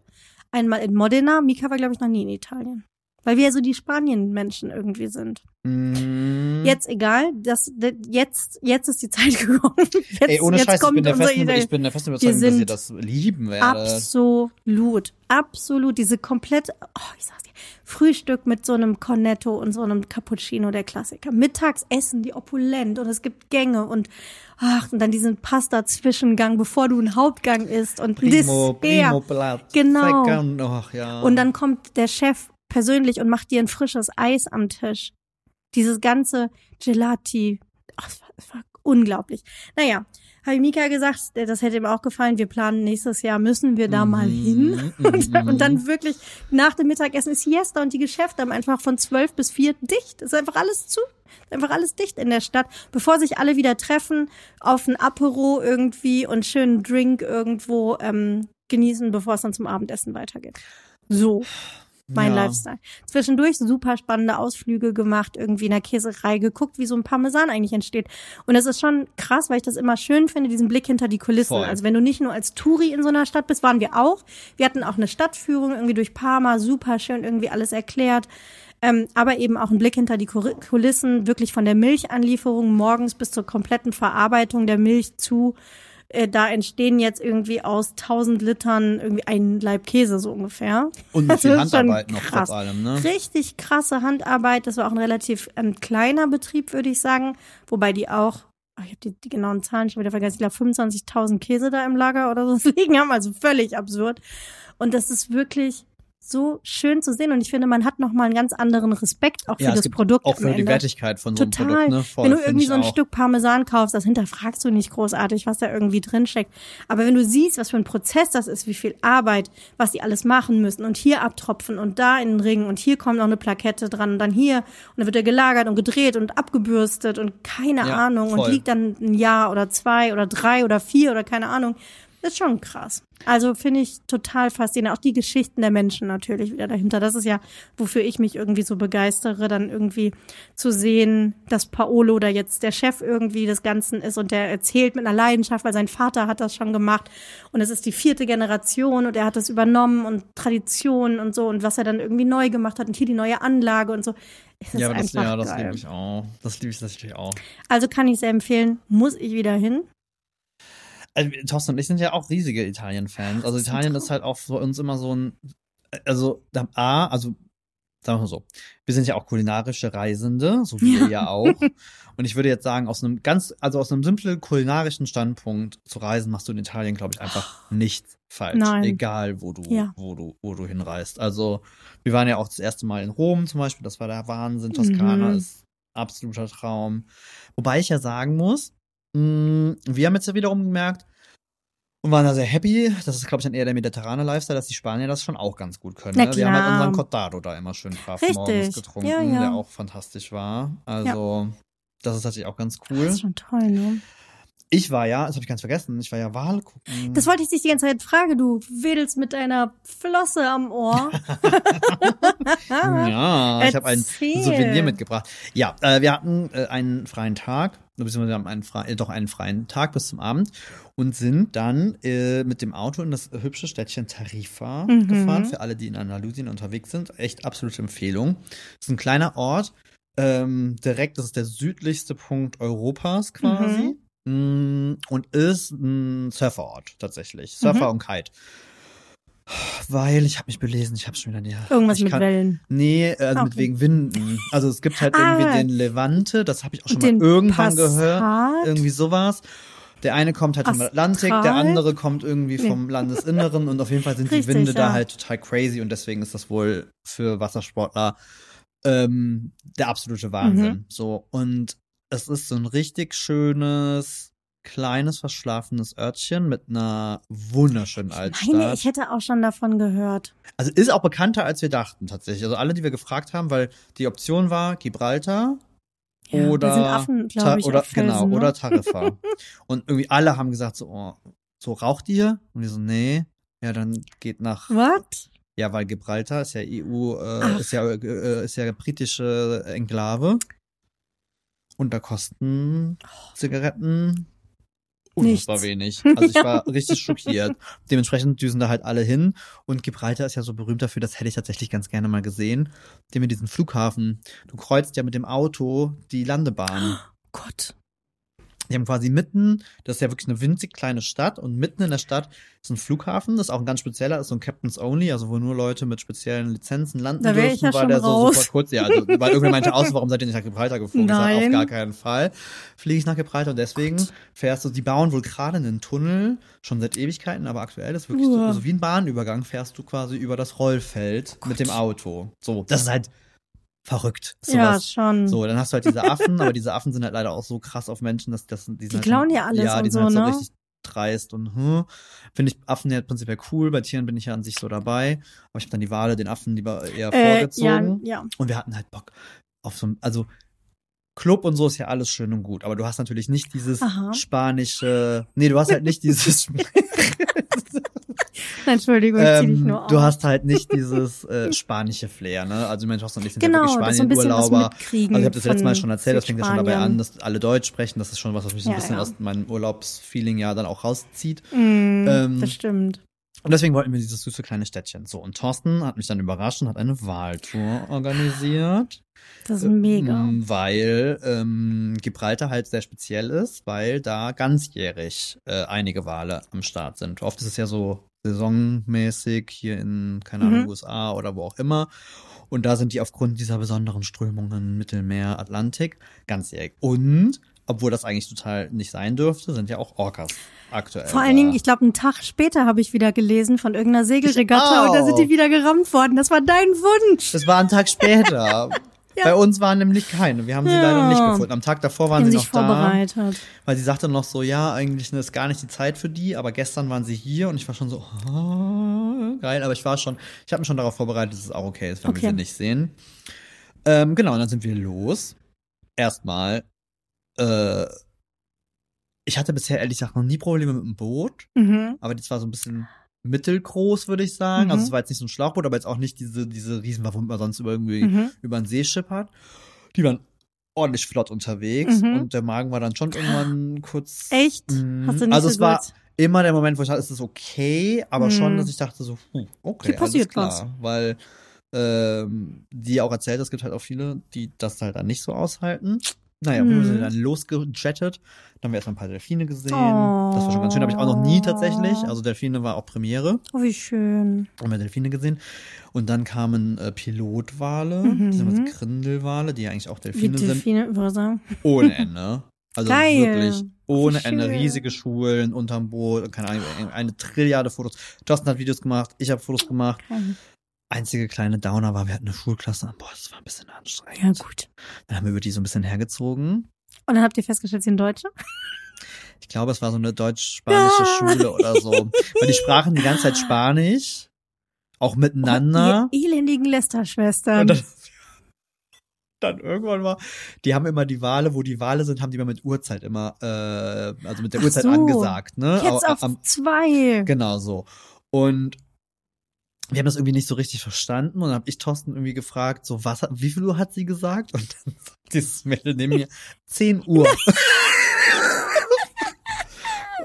einmal in Modena. Mika war, glaube ich, noch nie in Italien. Weil wir ja so die Spanien-Menschen irgendwie sind. Mm. Jetzt egal, das, das jetzt, jetzt ist die Zeit gekommen. Jetzt, Ey, ohne jetzt Scheiß, ich kommt bin, der festen, ich bin der festen Überzeugung, dass ihr sind das lieben werdet. Absolut, absolut. Diese komplett, oh, ich sag's dir, Frühstück mit so einem Cornetto und so einem Cappuccino, der Klassiker. Mittags essen die opulent und es gibt Gänge und ach, und dann diesen Pasta-Zwischengang, bevor du einen Hauptgang isst und Primo, Dessert. Primo Blatt. Genau. Second, ach ja. Und dann kommt der Chef persönlich und macht dir ein frisches Eis am Tisch. Dieses ganze Gelati. Ach, es war, unglaublich. Naja, habe ich Mika gesagt, das hätte ihm auch gefallen. Wir planen nächstes Jahr, müssen wir da mal hin. Mhm, Und, mhm. und dann wirklich nach dem Mittagessen ist Siesta und die Geschäfte haben einfach von zwölf bis vier dicht. Es ist einfach alles zu. Ist einfach alles dicht in der Stadt, bevor sich alle wieder treffen, auf ein Apero irgendwie und schönen Drink irgendwo ähm, genießen, bevor es dann zum Abendessen weitergeht. So mein Ja. Lifestyle. Zwischendurch super spannende Ausflüge gemacht, irgendwie in der Käserei geguckt, wie so ein Parmesan eigentlich entsteht. Und das ist schon krass, weil ich das immer schön finde, diesen Blick hinter die Kulissen. Voll. Also wenn du nicht nur als Touri in so einer Stadt bist, waren wir auch. Wir hatten auch eine Stadtführung irgendwie durch Parma, super schön irgendwie alles erklärt. Ähm, aber eben auch ein Blick hinter die Kulissen, wirklich von der Milchanlieferung morgens bis zur kompletten Verarbeitung der Milch zu äh, da entstehen jetzt irgendwie aus 1000 Litern irgendwie ein Laib Käse so ungefähr. Und mit Das viel ist schon Handarbeit noch trotz allem, ne? Richtig krasse Handarbeit. Das war auch ein relativ ähm, kleiner Betrieb, würde ich sagen. Wobei die auch, ich habe die, die genauen Zahlen schon wieder vergessen, ich glaube 25.000 Käse da im Lager oder so liegen haben. Also völlig absurd. Und das ist wirklich so schön zu sehen. Und ich finde, man hat nochmal einen ganz anderen Respekt auch für Ja, es das Produkt auch für die Ende. Wertigkeit von so einem. Produkt, ne? Voll, wenn du irgendwie so ein auch. Stück Parmesan kaufst, das hinterfragst du nicht großartig, was da irgendwie drin steckt. Aber wenn du siehst, was für ein Prozess das ist, wie viel Arbeit, was die alles machen müssen und hier abtropfen und da in den Ring und hier kommt noch eine Plakette dran und dann hier und dann wird er gelagert und gedreht und abgebürstet und keine Ja, Ahnung und voll. liegt dann ein Jahr oder zwei oder drei oder vier oder keine Ahnung. Ist schon krass. Also finde ich total faszinierend. Auch die Geschichten der Menschen natürlich wieder dahinter. Das ist ja, wofür ich mich irgendwie so begeistere, dann irgendwie zu sehen, dass Paolo da jetzt der Chef irgendwie des Ganzen ist und der erzählt mit einer Leidenschaft, weil sein Vater hat das schon gemacht und es ist die vierte Generation und er hat das übernommen und Tradition und so und was er dann irgendwie neu gemacht hat und hier die neue Anlage und so. Es Ja, das, ja, das liebe ich auch. Das liebe ich natürlich auch. Also kann ich sehr empfehlen, muss ich wieder hin. Also, Thorsten und ich sind ja auch riesige Italien-Fans. Also Italien ist halt auch für uns immer so ein, also da- A, also sagen wir mal so, wir sind ja auch kulinarische Reisende, so wie ihr ja auch. Und ich würde jetzt sagen, aus einem ganz, also aus einem simplen kulinarischen Standpunkt zu reisen, machst du in Italien, glaube ich, einfach nichts falsch. Nein. Egal, wo du, Ja. wo du, wo du hinreist. Also, wir waren ja auch das erste Mal in Rom zum Beispiel, das war der Wahnsinn. Toskana Mhm. ist absoluter Traum. Wobei ich ja sagen muss, wir haben jetzt ja wiederum gemerkt, und waren da sehr happy. Das ist, glaube ich, dann eher der mediterrane Lifestyle, dass die Spanier das schon auch ganz gut können. Ne? Wir haben halt unseren Cortado da immer schön brav Richtig. morgens getrunken, Ja, ja. der auch fantastisch war. Also, das ist natürlich auch ganz Das cool. ist schon toll, ne? Ich war ja, das habe ich ganz vergessen, ich war ja Wahl gucken. Das wollte ich dich die ganze Zeit fragen. Du wedelst mit deiner Flosse am Ohr. ja, ich habe ein Erzähl. Souvenir mitgebracht. Ja, äh, wir hatten äh, einen freien Tag, beziehungsweise wir haben einen äh, doch einen freien Tag bis zum Abend und sind dann äh, mit dem Auto in das hübsche Städtchen Tarifa Mhm. gefahren. Für alle, die in Andalusien unterwegs sind, echt absolute Empfehlung. Das ist ein kleiner Ort, ähm, direkt, das ist der südlichste Punkt Europas quasi. Mm, Und ist ein Surferort tatsächlich. Surfer Mhm. und Kite. Weil ich habe mich belesen, ich habe schon wieder die, Irgendwas ich mit kann, Wellen. Nee, also Ah, mit okay. wegen Winden. Also es gibt halt Ah. irgendwie den Levante, das habe ich auch schon mal irgendwann Passat. gehört. Irgendwie sowas. Der eine kommt halt vom Atlantik, der Astral? andere kommt irgendwie vom Landesinneren und auf jeden Fall sind die Richtig, Winde da ja. halt total crazy und deswegen ist das wohl für Wassersportler ähm, der absolute Wahnsinn. Mhm. So und es ist so ein richtig schönes kleines verschlafenes Örtchen mit einer wunderschönen Ich Altstadt. meine, ich hätte auch schon davon gehört. Also ist auch bekannter, als wir dachten tatsächlich. Also alle, die wir gefragt haben, weil die Option war Gibraltar Ja, oder Affen, ich, oder Felsen, genau ne? oder Tarifa. und irgendwie alle haben gesagt so, oh, so raucht ihr? Und wir so nee. Ja, dann geht nach Was? ja, weil Gibraltar ist ja EU, äh, ist ja äh, ist ja britische Enklave. Und da kosten Zigaretten unfassbar Nichts. wenig. Also ich war richtig schockiert. Dementsprechend düsen da halt alle hin. Und Gibraltar ist ja so berühmt dafür, das hätte ich tatsächlich ganz gerne mal gesehen. Dem mit diesem Flughafen. Du kreuzt ja mit dem Auto die Landebahn. Gott. Die haben quasi mitten, das ist ja wirklich eine winzig kleine Stadt und mitten in der Stadt ist ein Flughafen, das ist auch ein ganz spezieller, ist so ein Captain's Only, also wo nur Leute mit speziellen Lizenzen landen Da dürfen, ja weil der so raus. super kurz, ja, also, weil irgendwer meinte aus, warum seid ihr nicht nach Gibraltar geflogen? Ich sag, Nein. auf gar keinen Fall fliege ich nach Gibraltar und deswegen fährst du, die bauen wohl gerade einen Tunnel, schon seit Ewigkeiten, aber aktuell ist wirklich so, also wie ein Bahnübergang fährst du quasi über das Rollfeld mit dem Auto. So, das ist halt verrückt. Ja, Sowas schon. so, dann hast du halt diese Affen, aber diese Affen sind halt leider auch so krass auf Menschen, dass das die, Die halt klauen schon, ja alles ja, die und sind so, halt so ne? richtig dreist und hm, finde ich Affen ja prinzipiell cool. Bei Tieren bin ich ja an sich so dabei, aber ich habe dann die Wale den Affen lieber eher äh, ja, vorgezogen ja. und wir hatten halt Bock auf so ein, also Club und so ist ja alles schön und gut, aber du hast natürlich nicht dieses Aha. spanische, nee, du hast halt nicht dieses Entschuldigung, ich zieh dich ähm, nur auf. du hast halt nicht dieses äh, spanische Flair, ne? Also Mensch, hast du nicht sind ja genau, wirklich ein Spanien-Urlauber. Also ich habe das letzte Mal schon erzählt, das fängt ja schon dabei an, dass alle Deutsch sprechen. Das ist schon was, was mich so ein Ja, bisschen ja. aus meinem Urlaubsfeeling ja dann auch rauszieht. Mm, Ähm, das stimmt. Und deswegen wollten wir dieses süße kleine Städtchen. So, und Thorsten hat mich dann überrascht und hat eine Wahltour organisiert. Das ist mega. Ähm, Weil ähm, Gibraltar halt sehr speziell ist, weil da ganzjährig äh, einige Wale am Start sind. Oft ist es ja so saisonmäßig hier in, keine Ahnung, Mhm. USA oder wo auch immer. Und da sind die aufgrund dieser besonderen Strömungen Mittelmeer, Atlantik ganzjährig. Und, obwohl das eigentlich total nicht sein dürfte, sind ja auch Orcas aktuell. Vor allen Dingen, ich glaube, einen Tag später habe ich wieder gelesen von irgendeiner Segelregatta und da sind die wieder gerammt worden. Das war dein Wunsch. Das war ein Tag später. Ja. Bei uns waren nämlich keine. Wir haben sie Ja. leider nicht gefunden. Am Tag davor waren sie noch da. vorbereitet. Weil sie sagte noch so, ja, eigentlich ist gar nicht die Zeit für die, aber gestern waren sie hier und ich war schon so, oh, geil, aber ich war schon, ich habe mich schon darauf vorbereitet, dass es auch okay ist, wenn wir Okay. sie nicht sehen. Ähm, genau, und dann sind wir los. Erstmal, äh, ich hatte bisher ehrlich gesagt noch nie Probleme mit dem Boot, Mhm. aber das war so ein bisschen mittelgroß, würde ich sagen. Mhm. Also es war jetzt nicht so ein Schlauchboot, aber jetzt auch nicht diese, diese riesen, womit man sonst über irgendwie Mhm. über den See schippert. Die waren ordentlich flott unterwegs Mhm. und der Magen war dann schon irgendwann kurz. Echt? Mhm. Hast du nicht also so es war gut? immer der Moment, wo ich dachte, es ist okay, aber schon, Mhm. dass ich dachte so, huh, okay, Hier passiert klar, weil ähm, die auch erzählt, es gibt halt auch viele, die das halt dann nicht so aushalten. Naja, wir Mhm. sind dann losgejettet. Dann haben wir erstmal ein paar Delfine gesehen. Oh. Das war schon ganz schön. Habe ich auch noch nie tatsächlich. Also Delfine war auch Premiere. Oh, wie schön. Haben wir Delfine gesehen. Und dann kamen äh, Pilotwale, Mhm. beziehungsweise Grindelwale, die ja eigentlich auch Wie Delfine sind. Delfine. Ohne Ende. Also Geil. wirklich ohne Ende. Riesige Schulen unterm Boot, keine Ahnung, eine Trilliarde Fotos. Thorsten hat Videos gemacht, ich habe Fotos gemacht. Geil. Einzige kleine Downer war, wir hatten eine Schulklasse. Boah, das war ein bisschen Ja, anstrengend. gut. Dann haben wir über die so ein bisschen hergezogen. Und dann habt ihr festgestellt, sie sind Deutsche? Ich glaube, es war so eine deutsch-spanische Ja. Schule oder so. Weil die sprachen die ganze Zeit Spanisch. Auch miteinander. Oh, ihr elendigen Lester-Schwestern. Und dann, dann irgendwann war, die haben immer die Wale, wo die Wale sind, haben die immer mit Uhrzeit immer, äh, also mit der Ach Uhrzeit so. angesagt, ne? Jetzt Au- auf am- zwei. Genau so. Und wir haben das irgendwie nicht so richtig verstanden und dann habe ich Thorsten irgendwie gefragt, so was, wie viel Uhr hat sie gesagt? Und dann sagt dieses Mädel neben mir 10 Uhr.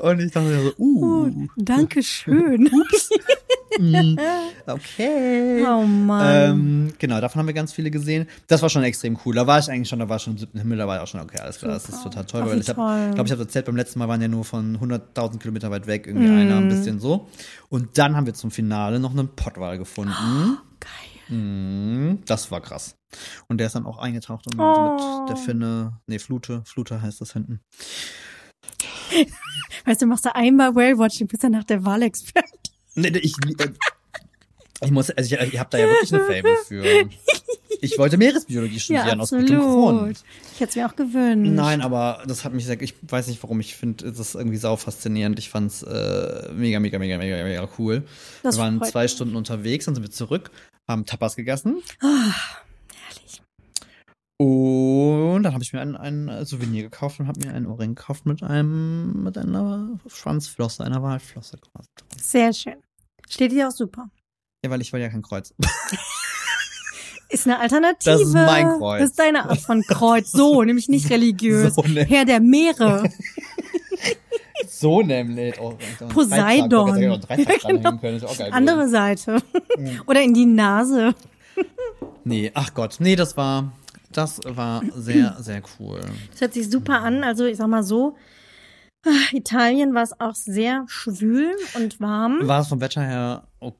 und ich dachte mir so, Oh, uh, danke schön. mm, okay. oh Mann. Ähm, genau, davon haben wir ganz viele gesehen. Das war schon extrem cool. Da war ich eigentlich schon, da war schon im siebten Himmel, da war ich auch schon, okay, alles klar, das ist Super. total toll. Ach, weil ich glaube ich, habe erzählt, beim letzten Mal waren ja nur von 100.000 Kilometer weit weg, irgendwie Mm. einer ein bisschen so. Und dann haben wir zum Finale noch einen Pottwal gefunden. Geil. Mm, das war krass. Und der ist dann auch eingetaucht und Oh. mit der Finne, nee, Flute, Flute heißt das hinten. Weißt du, machst du einmal Whale-Watching, bist dann nach der Wahlexperte. Nee, ich, äh, ich muss, also ich, ich habe da ja wirklich eine Fable für. Ich wollte Meeresbiologie studieren aus gutem Grund. Ich hätte es mir auch gewünscht. Nein, aber das hat mich sehr, ich weiß nicht warum, ich finde das irgendwie sau faszinierend. Ich fand's äh, mega, mega, mega, mega, mega cool. Das wir waren zwei Stunden unterwegs, dann sind wir zurück, haben Tapas gegessen Ah, herrlich. und dann habe ich mir ein, ein Souvenir gekauft und habe mir einen Ohrring gekauft mit einem, mit einer Schwanzflosse, einer Walflosse quasi. Sehr schön. Steht dir auch super. Ja, weil ich will ja kein Kreuz. Ist eine Alternative. Das ist mein Kreuz. Das ist deine Art von Kreuz. So, nämlich nicht religiös. So, ne. Herr der Meere. So nämlich. Oh, Poseidon. Ja, Ja, genau. können, Andere Seite. Mhm. Oder in die Nase. Nee, ach Gott. Nee, das war, das war sehr, sehr cool. Das hört sich super an. Also ich sag mal so, Italien war es auch sehr schwül und warm. War es vom Wetter her oh,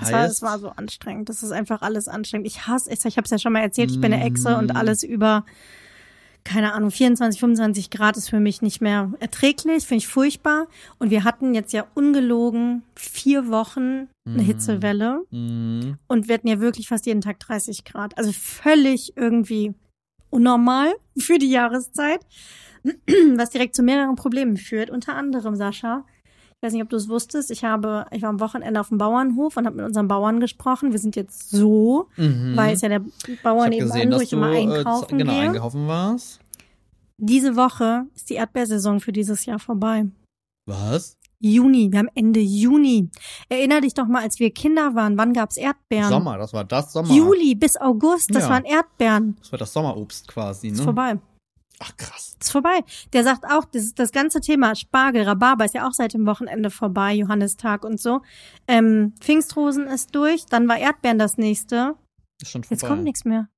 Es war, heiß? es war so anstrengend. Das ist einfach alles anstrengend. Ich hasse es. Ich habe es ja schon mal erzählt. Ich bin eine Echse und Mm. alles über, keine Ahnung, 24, 25 Grad ist für mich nicht mehr erträglich. Finde ich furchtbar. Und wir hatten jetzt ja ungelogen vier Wochen eine Mm. Hitzewelle. Mhm. Und wir hatten ja wirklich fast jeden Tag 30 Grad. Also völlig irgendwie unnormal für die Jahreszeit. Was direkt zu mehreren Problemen führt. Unter anderem, Sascha, ich weiß nicht, ob du es wusstest, ich habe, ich war am Wochenende auf dem Bauernhof und habe mit unseren Bauern gesprochen. Wir sind jetzt so, Mhm. weil es ja der ich Bauern habe eben gesehen, an, wo ich immer äh, einkaufen genau gehe. einkaufen warst. Diese Woche ist die Erdbeersaison für dieses Jahr vorbei. Was? Juni, wir haben Ende Juni. Erinner dich doch mal, als wir Kinder waren, wann gab's Erdbeeren? Sommer, das war das Sommer. Juli bis August, das Ja. waren Erdbeeren. Das war das Sommerobst quasi, ne? Ist vorbei. Ach krass. Ist vorbei. Der sagt auch, das, das ganze Thema Spargel, Rhabarber ist ja auch seit dem Wochenende vorbei, Johannistag und so. Ähm, Pfingstrosen ist durch, dann war Erdbeeren das nächste. Ist schon vorbei. Jetzt kommt nichts mehr.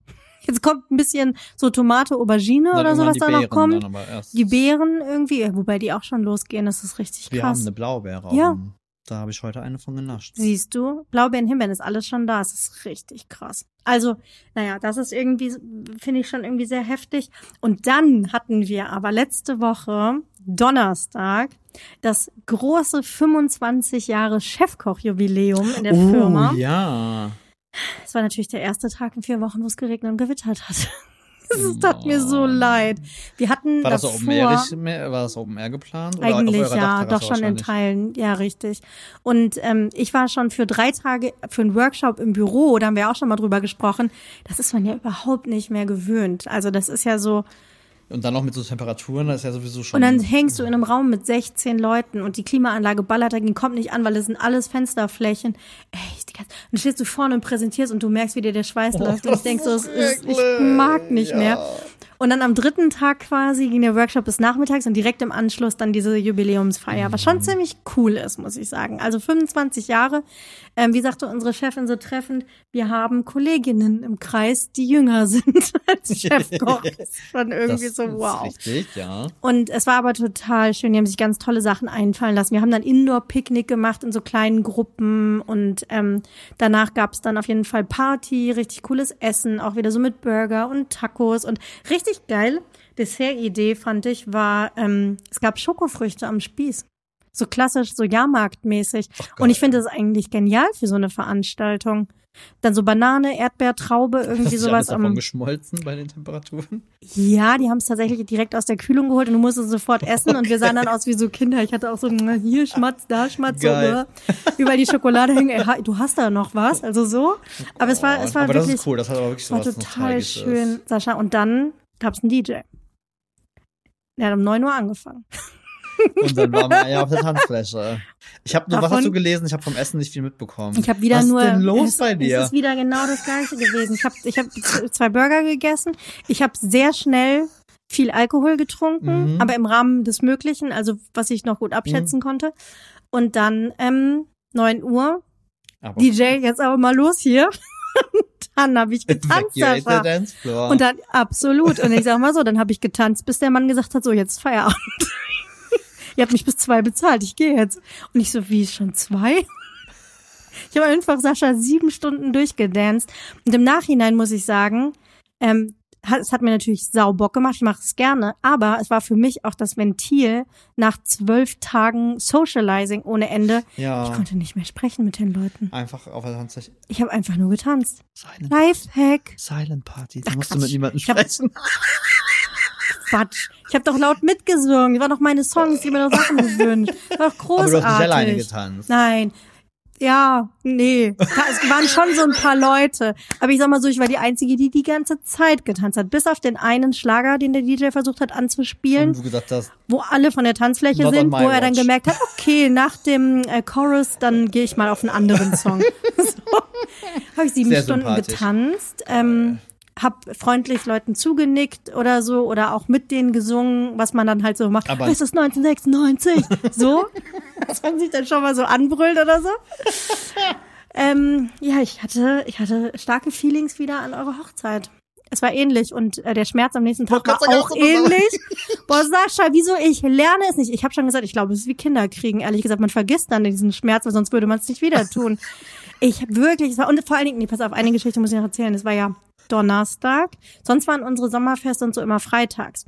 Jetzt kommt ein bisschen so Tomate, Aubergine Dann oder so, was da noch kommt. Die Beeren irgendwie, wobei die auch schon losgehen, das ist richtig Wir krass. haben eine Blaubeere. Ja. Da habe ich heute eine von genascht. Siehst du, Blaubeeren, Himbeeren ist alles schon da. Es ist richtig krass. Also, naja, das ist irgendwie, finde ich schon irgendwie sehr heftig. Und dann hatten wir aber letzte Woche, Donnerstag, das große 25 Jahre Chefkochjubiläum in der oh, Firma. ja. Es war natürlich der erste Tag in vier Wochen, wo es geregnet und gewittert hat. Es tat mir so leid. Wir hatten War das davor, Open Air, war das Open Air geplant? Oder eigentlich ja, doch schon in? Teilen, ja richtig. Und ähm, ich war schon für drei Tage für einen Workshop im Büro, da haben wir auch schon mal drüber gesprochen. Das ist man ja überhaupt nicht mehr gewöhnt. Also das ist ja so. Und dann noch mit so Temperaturen, das ist ja sowieso schon. Und dann hängst du in einem Raum mit 16 Leuten und die Klimaanlage ballert dagegen, kommt nicht an, weil es sind alles Fensterflächen. Ganze, und dann stehst du vorne und präsentierst und du merkst, wie dir der Schweiß läuft und ich denk so, ist, ich mag nicht ja. mehr. Und dann am dritten Tag quasi ging der Workshop bis nachmittags und direkt im Anschluss dann diese Jubiläumsfeier, was schon ziemlich cool ist, muss ich sagen. Also 25 Jahre. Ähm, wie sagte unsere Chefin so treffend, wir haben Kolleginnen im Kreis, die jünger sind als Chefkoch. Das ist schon irgendwie das so wow. Richtig, ja. Und es war aber total schön. Die haben sich ganz tolle Sachen einfallen lassen. Wir haben dann Indoor-Picknick gemacht in so kleinen Gruppen und ähm, danach gab es dann auf jeden Fall Party, richtig cooles Essen, auch wieder so mit Burger und Tacos und richtig geil. Dessert-Idee fand ich war, ähm, es gab Schokofrüchte am Spieß. So klassisch, so Jahrmarktmäßig. und ich finde das eigentlich genial für so eine Veranstaltung. Dann so Banane, Erdbeer, Traube, irgendwie Hast sowas davon am geschmolzen bei den Temperaturen? ja, die haben es tatsächlich direkt aus der Kühlung geholt und du musstest sofort essen und wir sahen dann aus wie so Kinder. Ich hatte auch so hier Schmatz, da Schmatz, so Geil. äh, überall die Schokolade hängen. Ey, du hast da noch was, also so. Aber es war, es war aber wirklich, das ist cool, das hat aber wirklich es so war was total schön, Sascha. Und dann gab's einen DJ. Der hat um neun Uhr angefangen. Und dann waren wir ja auf der Tanzfläche. Ich habe nur, was Davon- hast du gelesen? Ich habe vom Essen nicht viel mitbekommen. Ich habe wieder was nur. ist denn los es, bei dir? Es ist wieder genau das gleiche gewesen. Ich habe ich hab zwei Burger gegessen. Ich habe sehr schnell viel Alkohol getrunken, Mhm. aber im Rahmen des Möglichen, also was ich noch gut abschätzen Mhm. konnte. Und dann ähm, 9 Uhr, aber DJ, jetzt aber mal los hier. dann habe ich getanzt. Floor. Und dann, absolut. Und ich sag mal so, dann habe ich getanzt, bis der Mann gesagt hat, so, jetzt Feierabend. Ihr habt mich bis zwei bezahlt, ich gehe jetzt. Und ich so, wie, schon zwei? Ich habe einfach Sascha sieben Stunden durchgedanced. Und im Nachhinein muss ich sagen, ähm, hat, es hat mir natürlich sau Bock gemacht, ich mache es gerne, aber es war für mich auch das Ventil nach zwölf Tagen Socializing ohne Ende. Ich ja, konnte nicht mehr sprechen mit den Leuten. einfach auf der Tanzfläche. Ich habe einfach nur getanzt. Silent, Lifehack. Silent Party. Da Ach, musst du Quatsch. mit niemandem Ich sprechen. Quatsch. Ich habe doch laut mitgesungen. Das waren doch meine Songs, die mir doch Sachen gewünscht. Das war doch Aber großartig. du hast nicht alleine getanzt. Nein. Ja, nee. Es waren schon so ein paar Leute. Aber ich sag mal so, ich war die Einzige, die die ganze Zeit getanzt hat. Bis auf den einen Schlager, den der DJ versucht hat anzuspielen, Und du gesagt hast, wo alle von der Tanzfläche sind, wo er dann watch. gemerkt hat, okay, nach dem äh, Chorus, dann gehe ich mal auf einen anderen Song. so. Habe ich sieben Sehr Stunden getanzt. Ähm, hab freundlich Leuten zugenickt oder so oder auch mit denen gesungen, was man dann halt so macht. Aber- es ist 1996. so, dass man sich dann schon mal so anbrüllt oder so. ähm, ja, ich hatte, ich hatte starke Feelings wieder an eure Hochzeit. Es war ähnlich und äh, der Schmerz am nächsten Tag war auch ähnlich. Boah, Sascha, wieso? Ich lerne es nicht. Ich habe schon gesagt, ich glaube, es ist wie Kinder kriegen. Ehrlich gesagt, man vergisst dann diesen Schmerz, weil sonst würde man es nicht wieder tun. Ich wirklich, es war, und vor allen Dingen, nee, pass auf, eine Geschichte muss ich noch erzählen. Es war ja Donnerstag. Sonst waren unsere Sommerfeste und so immer freitags.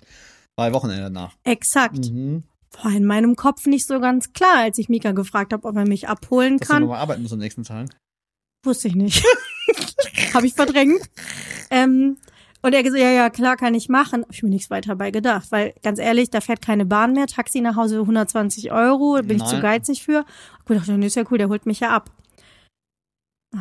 War Wochenende danach. Exakt. Mhm. War in meinem Kopf nicht so ganz klar, als ich Mika gefragt habe, ob er mich abholen Dass du kann. nochmal arbeiten musst am nächsten Tag. Wusste ich nicht. Habe ich verdrängt. Ähm, und er gesagt, ja, ja, klar, kann ich machen. Habe ich mir nichts weiter bei gedacht, weil ganz ehrlich, da fährt keine Bahn mehr. Taxi nach Hause 120 Euro, bin ich Nein. zu geizig für. Hab gedacht, ja, nee, ist ja cool, der holt mich ja ab.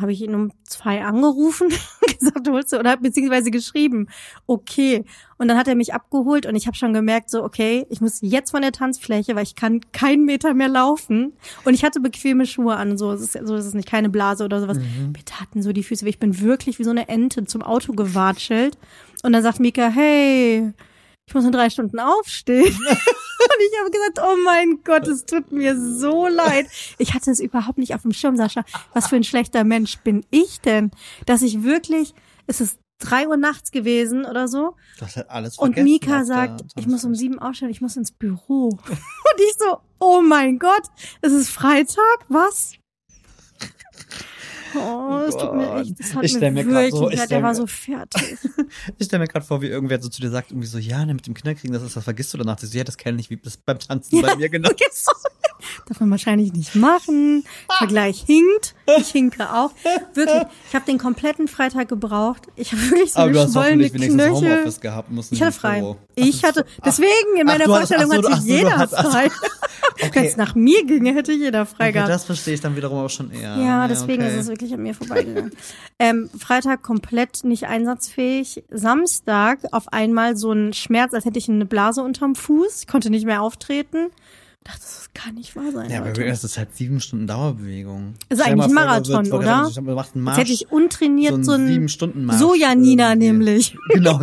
Habe ich ihn um zwei angerufen, gesagt, holst du, oder beziehungsweise geschrieben, okay. Und dann hat er mich abgeholt und ich habe schon gemerkt, so, okay, ich muss jetzt von der Tanzfläche, weil ich kann keinen Meter mehr laufen. Und ich hatte bequeme Schuhe an, so ist es, so ist es nicht, keine Blase oder sowas. Mir taten so die Füße. Ich bin wirklich wie so eine Ente zum Auto gewatschelt. Und dann sagt Mika, hey, ich muss in drei Stunden aufstehen. Und ich habe gesagt, oh mein Gott, es tut mir so leid. Ich hatte es überhaupt nicht auf dem Schirm, Sascha. Was für ein schlechter Mensch bin ich denn? Dass ich wirklich, es ist drei Uhr nachts gewesen oder so. Du hast halt alles Und vergessen Mika auf der sagt, ich muss um sieben aufstehen, ich muss ins Büro. Und ich so, oh mein Gott, es ist Freitag, was? Oh, es tut mir echt, es hat Ich mir mir wirklich so- ich der war so fertig. Ich stelle mir gerade vor, wie irgendwer so zu dir sagt, irgendwie so, ja, ne, mit dem Kinderkriegen, das ist, das vergisst du danach. Du so, ja, das kenne ich, wie das beim Tanzen bei mir genau. Darf man wahrscheinlich nicht machen. Vergleich hinkt. Ich hinke auch. Wirklich, ich habe den kompletten Freitag gebraucht. Ich habe wirklich so Aber hast hoffentlich wenigstens Knöchel. Gehabt. Ich hatte frei. Büro. Ich Ach, hatte, ach, deswegen in ach, meiner hattest- Vorstellung ach so, hat ach sich jeder ach frei. Wenn Okay, es nach mir ginge, hätte jeder frei okay, gehabt. das verstehe ich dann wiederum auch schon eher. Ja, deswegen okay. ist es wirklich an mir vorbeigegangen. ähm, Freitag komplett nicht einsatzfähig. Samstag auf einmal so ein Schmerz, als hätte ich eine Blase unterm Fuß. Ich konnte nicht mehr auftreten. Dachte, das kann nicht wahr sein. Ja, aber Leute. das ist halt sieben Stunden Dauerbewegung. Ist Stell eigentlich ein Marathon, vor, oder? Du machst einen Jetzt Marsch, hätte ich untrainiert so ein, sieben Stunden Marsch. Sojanina nämlich. Genau.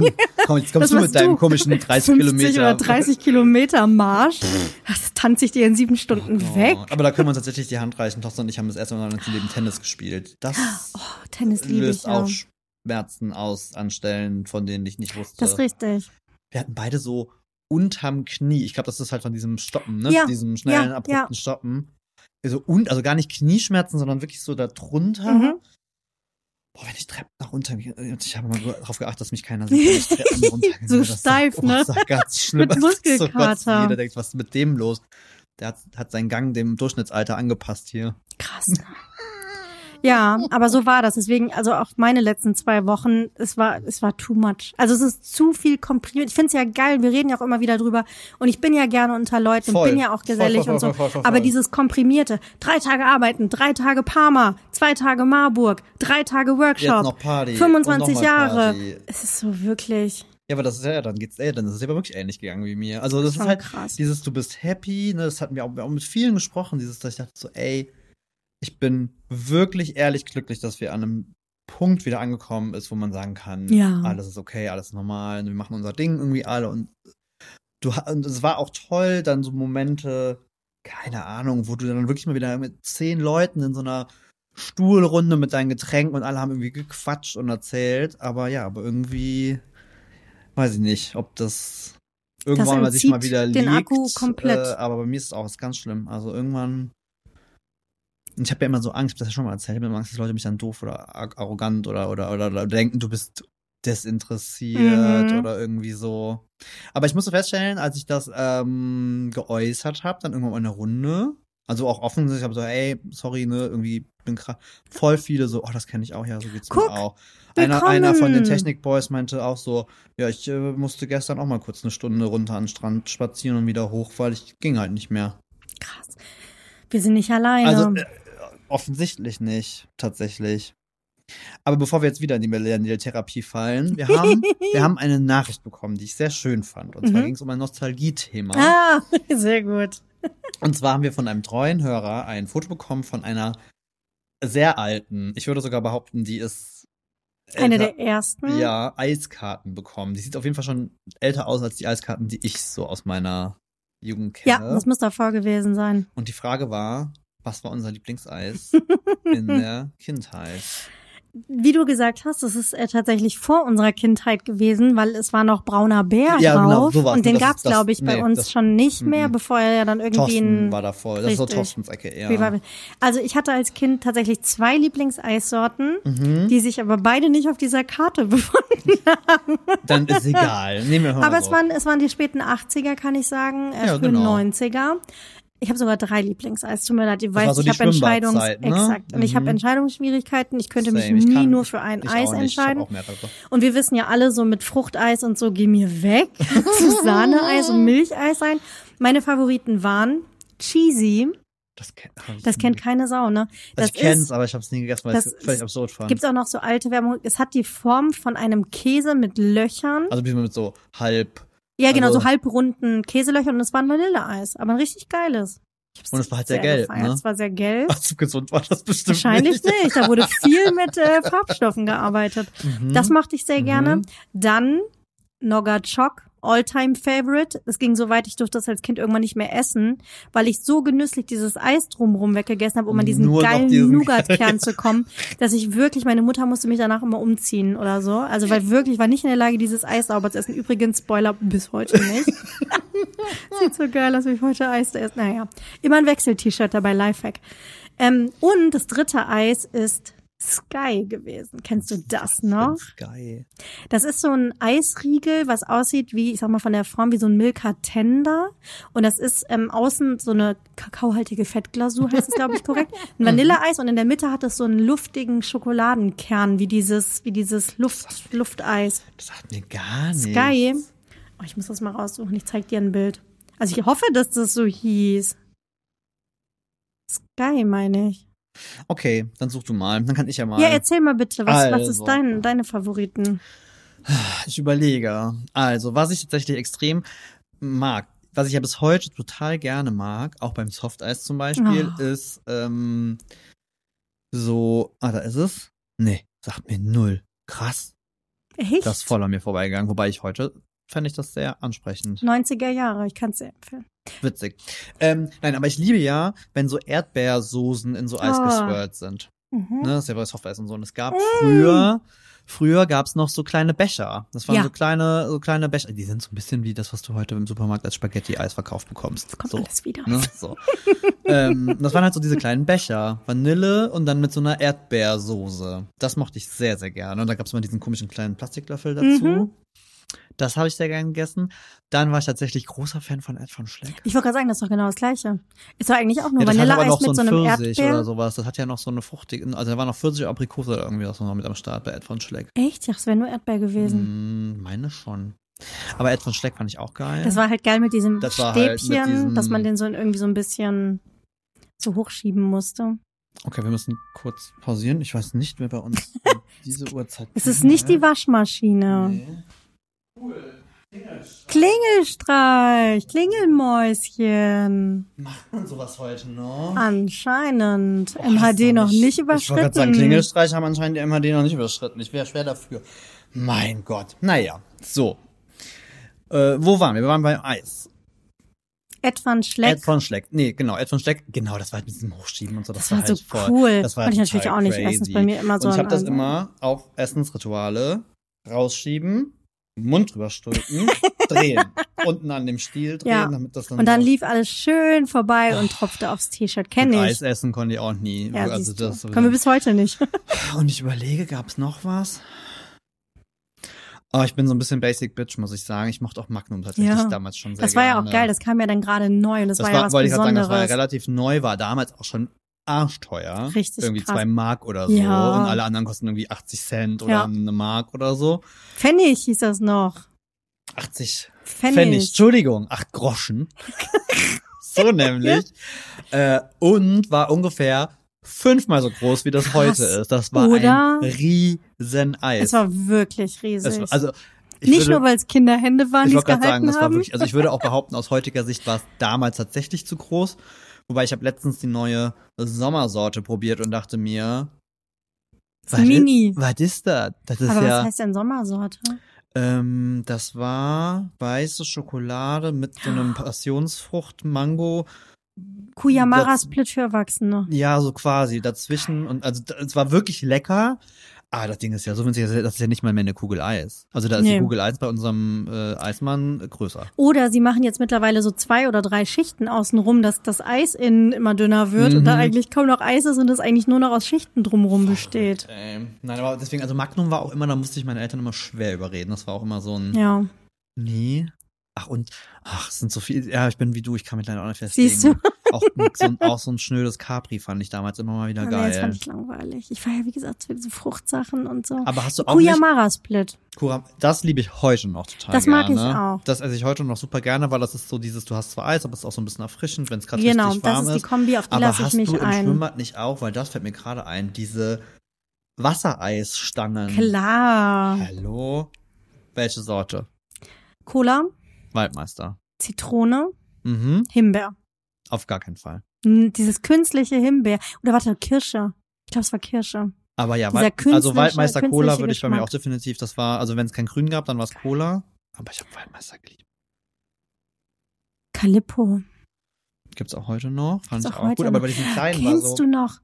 Komm, jetzt kommst Das du mit deinem du. komischen 30 50 Kilometer. oder 30 Kilometer Marsch. Das tanze ich dir in sieben Stunden Oh, weg. Aber da können wir uns tatsächlich die Hand reichen. Tochter und ich haben das erste Mal in unserem Leben Tennis gespielt. Das Oh, Tennis liebe ich löst ja. auch Schmerzen aus an Stellen, von denen ich nicht wusste. Das ist richtig. wir hatten beide so unterm Knie. Ich glaube, das ist halt von diesem Stoppen, ne? Ja, Diesem schnellen, ja, abrupten ja. Stoppen. Also, und, also gar nicht Knieschmerzen, sondern wirklich so da drunter. Mhm. Boah, wenn ich Treppen nach unten gehe, ich habe mal darauf geachtet, dass mich keiner sieht, Treppen runtergehe. So steif, oh, ne? Das ist ganz schlimm. Mit so Muskelkater. Gott, jeder denkt, was ist mit dem los? Der hat, hat seinen Gang dem Durchschnittsalter angepasst hier. Krass. Ja, aber so war das. Deswegen, also auch meine letzten zwei Wochen, es war, es war too much. Also es ist zu viel komprimiert. Ich find's ja geil, wir reden ja auch immer wieder drüber. Und ich bin ja gerne unter Leuten, Voll. bin ja auch gesellig Voll, voll, und so. Aber dieses komprimierte, drei Tage arbeiten, drei Tage Parma, zwei Tage Marburg, drei Tage Workshop, noch Party. 25 und noch mal Jahre. Party. Es ist so wirklich Ja, aber das ist ja, dann geht's, ey, dann ist es aber wirklich ähnlich gegangen wie mir. Also das Schon ist halt krass. dieses, du bist happy, ne, das hatten wir auch, auch mit vielen gesprochen, dieses, dass ich dachte so, ey, ich bin wirklich ehrlich glücklich, dass wir an einem Punkt wieder angekommen ist, wo man sagen kann, Ja. alles ist okay, alles ist normal, wir machen unser Ding irgendwie alle und du und es war auch toll, dann so Momente, keine Ahnung, wo du dann wirklich mal wieder mit zehn Leuten in so einer Stuhlrunde mit deinen Getränken und alle haben irgendwie gequatscht und erzählt, aber ja, aber irgendwie weiß ich nicht, ob das irgendwann mal sich mal wieder den liegt. Akku komplett. Äh, aber bei mir ist es auch ist ganz schlimm. Also irgendwann. Ich habe ja immer so Angst, das ja schon mal erzählt, ich habe immer Angst, dass Leute mich dann doof oder ar- arrogant oder, oder, oder, oder denken, du bist desinteressiert Mhm. oder irgendwie so. Aber ich musste feststellen, als ich das ähm, geäußert habe, dann irgendwann mal in der Runde, also auch offen, ich habe so, ey, sorry, ne, irgendwie bin gerade voll viele so, oh, das kenne ich auch, ja, so geht's Guck, mir auch. Einer, einer von den. Technik-Boys meinte auch so, ja, ich äh, musste gestern auch mal kurz eine Stunde runter an den Strand spazieren und wieder hoch, weil ich ging halt nicht mehr. krass. Wir sind nicht alleine. Also äh, offensichtlich nicht, tatsächlich. Aber bevor wir jetzt wieder in die Millennial-Therapie fallen, wir haben, wir haben eine Nachricht bekommen, die ich sehr schön fand. Und zwar Mhm. ging es um ein Nostalgie-Thema. ah, sehr gut. Und zwar haben wir von einem treuen Hörer ein Foto bekommen von einer sehr alten, ich würde sogar behaupten, die ist Eine älter- der ersten. ja, Eiskarten bekommen. Die sieht auf jeden Fall schon älter aus als die Eiskarten, die ich so aus meiner Jugend kenne. Ja, das muss davor gewesen sein. Und die Frage war, was war unser Lieblingseis in der Kindheit? wie du gesagt hast, das ist äh, tatsächlich vor unserer Kindheit gewesen, weil es war noch brauner Bär Ja, genau, drauf. sowas. Und den gab's, das- glaube ich, bei nee, uns das- schon nicht mehr, mhm. bevor er ja dann irgendwie Thorsten ein war da voll. Das ist so. Thorstens Ecke, ja. Also ich hatte als Kind tatsächlich zwei Lieblingseissorten, Mhm. die sich aber beide nicht auf dieser Karte befunden. Dann ist egal. Nehmen wir mal Aber so. es waren, es waren die späten 80er, kann ich sagen, äh, Ja, frühen genau. 90er. Ich habe sogar drei Lieblingseis. Tut mir leid, ich war weiß, so ich habe Entscheidungs ne? exakt und ich habe Mhm. Entscheidungsschwierigkeiten. Ich könnte mich Same. Ich nie kann- nur für ein Eis entscheiden. Und wir wissen ja alle so mit Fruchteis und so, geh mir weg. Zu Sahneeis und Milcheis sein. Meine Favoriten waren Cheesy. Das, kenn, Das kennt keine Sau, ne? Also Das ich kenn's, ist, aber ich habe es nie gegessen, weil ich es völlig absurd fand. gibt's auch noch so alte Werbung. Es hat die Form von einem Käse mit Löchern. also wie mit so halb. Ja, genau, also- so halbrunden Käselöcher und es war ein Vanilleeis. Aber ein richtig geiles. Und es war halt sehr gelb, gefeiert. ne? Es war sehr gelb. Ach, so gesund war das bestimmt Wahrscheinlich nicht. Da wurde viel mit äh, Farbstoffen gearbeitet. Mhm. Das mochte ich sehr Mhm. gerne. Dann Nogatchok, Alltime Favorite. Es ging so weit, ich durfte das als Kind irgendwann nicht mehr essen, weil ich so genüsslich dieses Eis drumrum weggegessen habe, um an diesen Nur geilen diesen Nougat-Kern zu kommen, dass ich wirklich, meine Mutter musste mich danach immer umziehen oder so. Also weil wirklich, ich war nicht in der Lage, dieses Eis sauber zu essen. Übrigens, Spoiler, bis heute nicht. Sieht so geil aus, wie ich heute Eis esse. Naja, immer ein Wechsel-T-Shirt dabei, Lifehack. Ähm, und das dritte Eis ist Sky gewesen. Kennst du das noch? Geil. Das ist so ein Eisriegel, was aussieht wie, ich sag mal von der Form wie so ein Milka Tender. Und das ist ähm, außen so eine kakaohaltige Fettglasur, heißt es, glaube ich, korrekt. Ein Vanilleeis und in der Mitte hat es so einen luftigen Schokoladenkern, wie dieses, wie dieses Luft, Lufteis. Das sagt mir gar nichts. Sky. Oh, ich muss das mal raussuchen. Ich zeig dir ein Bild. Also ich hoffe, dass das so hieß. Sky, meine ich. Okay, dann such du mal. Dann kann ich ja mal. Ja, erzähl mal bitte, was, was ist Also. dein, deine Favoriten? Ich überlege. Also, was ich tatsächlich extrem mag, was ich ja bis heute total gerne mag, auch beim Softeis zum Beispiel, Oh. ist ähm, so. Ah, da ist es. Nee, sagt mir null. Krass. Echt? Das ist voll an mir vorbeigegangen. Wobei ich heute fände ich das sehr ansprechend. 90er Jahre, ich kann es sehr empfehlen. Witzig. Ähm, nein, aber ich liebe ja, wenn so Erdbeersoßen in so Eis Oh. geswirrt sind. Mhm. Ne, das ist ja bei Softeis und so. Und es gab früher, früher gab's noch so kleine Becher. Das waren Ja. so kleine, so kleine Becher. Die sind so ein bisschen wie das, was du heute im Supermarkt als Spaghetti-Eis verkauft bekommst. Kommt so. alles wieder. Ne, so. ähm, das waren halt so diese kleinen Becher. Vanille und dann mit so einer Erdbeersoße. Das mochte ich sehr, sehr gerne. Und da gab's immer diesen komischen kleinen Plastiklöffel dazu. Mhm. Das habe ich sehr gern gegessen. Dann war ich tatsächlich großer Fan von Ed von Schleck. Ich wollte gerade sagen, das ist doch genau das Gleiche. Ist doch eigentlich auch nur Ja, Vanilleeis mit so ein einem Pfirsich Erdbeer. oder sowas. Das hat ja noch so eine fruchtige, also da war noch Pfirsich, Aprikose oder irgendwie was noch mit am Start bei Ed von Schleck. Echt? Ja, das wäre nur Erdbeer gewesen. Mm, meine schon. Aber Ed von Schleck fand ich auch geil. Das war halt geil mit diesem Das war halt mit Stäbchen, diesem- dass man den so irgendwie so ein bisschen so hochschieben musste. okay, wir müssen kurz pausieren. Ich weiß nicht, wer bei uns diese Uhrzeit. Es ist nicht die Waschmaschine. Nee. Klingelstreich, Klingelmäuschen. Macht man sowas heute noch? Anscheinend. Boah, MHD noch doch nicht Ich wollte gerade sagen, überschritten. Klingelstreich haben anscheinend die MHD noch nicht überschritten. Ich wäre schwer dafür. Mein Gott. Naja, so. Äh, wo waren wir? Wir waren beim Eis. Ed van Schleck. Ed von Schleck. Nee, genau, Ed von Schleck. Genau, das war halt mit diesem Hochschieben und so. Das, Das war halt so voll, cool. Das war ich total natürlich auch nicht crazy. ist bei mir immer so Und ich habe das immer auf Essensrituale rausschieben, Mund drüber stülpen, drehen. Unten an dem Stiel drehen, Ja. damit das dann Und dann lief alles schön vorbei und tropfte aufs T-Shirt. Kenn Gut, ich. Eis essen konnte ich auch nie. Ja, also das Können wir bis heute nicht. Und ich überlege, gab's noch was? Oh, ich bin so ein bisschen Basic Bitch, muss ich sagen. Ich mochte auch Magnum tatsächlich Ja. damals schon sehr Das war ja gerne. auch geil. Das kam ja dann gerade neu und das, Das war ja was gerade sagen, Besonderes. das war ja relativ neu, war damals auch schon arschteuer. Richtig Irgendwie krass. zwei Mark oder so. Ja. Und alle anderen kosten irgendwie 80 Cent oder Ja. eine Mark oder so. Pfennig hieß das noch. 80 Pfennig. Pfennig. Entschuldigung, acht Groschen. so nämlich. Äh, und war ungefähr fünfmal so groß, wie das Krass. heute ist. Das war Oder? ein riesen Eis. Es war wirklich Es riesig. war- also, ich nicht würde, nur, weil es Kinderhände waren, die es gehalten sagen, das war haben. wirklich, also ich würde auch behaupten, aus heutiger Sicht war es damals tatsächlich zu groß. Wobei ich habe letztens die neue Sommersorte probiert und dachte mir, ist mini. Was ist das? Das ist Aber ja, was heißt denn Sommersorte? ähm, das war weiße Schokolade mit so einem Passionsfrucht, Mango, Kuyamara Split für Erwachsene. ja, so quasi dazwischen und also es war wirklich lecker, Ah, das Ding ist ja so winzig, das ist ja nicht mal mehr eine Kugel Eis. Also da ist Nee. die Kugel Eis bei unserem äh, Eismann größer. Oder sie machen jetzt mittlerweile so zwei oder drei Schichten außenrum, dass das Eis innen immer dünner wird und da Mhm. eigentlich kaum noch Eis ist und es eigentlich nur noch aus Schichten drumrum besteht. Ähm, nein, aber deswegen, also Magnum war auch immer, da musste ich meine Eltern immer schwer überreden. Das war auch immer so ein, Ja, nee. Ach und, ach, es sind so viele, ja, ich bin wie du, ich kann mich leider auch nicht festlegen. siehst du? Auch, so, ein- auch so ein schnödes Capri fand ich damals immer mal wieder Nee, das fand geil. ich langweilig. Ich war ja, wie gesagt, diese Fruchtsachen und so. Aber hast du auch nicht, Kuyamara Split. Kuram, das liebe ich heute noch total Das gerne. mag ich auch. Das esse ich heute noch super gerne, weil das ist so dieses, du hast zwar Eis, aber es ist auch so ein bisschen erfrischend, wenn es gerade Genau, richtig das warm ist die Kombi, auf die Aber lasse ich hast mich du im ein. Schwimmbad nicht auch, weil das fällt mir gerade ein, diese Wassereisstangen. Klar. Hallo? Welche Sorte? Cola, Waldmeister. Zitrone, Mhm. Himbeer. Auf gar keinen Fall. Dieses künstliche Himbeer. Oder warte, Kirsche. Ich glaube, es war Kirsche. Aber ja, Dieser Wald, also Waldmeister Cola würde ich bei mir Geschmack. auch definitiv, das war, also wenn es kein Grün gab, dann war es Cola. Aber ich habe Waldmeister geliebt. Calippo. Gibt's auch heute noch. Fand Gibt's ich auch auch gut, aber noch. bei diesen kleinen war Kennst so. du noch?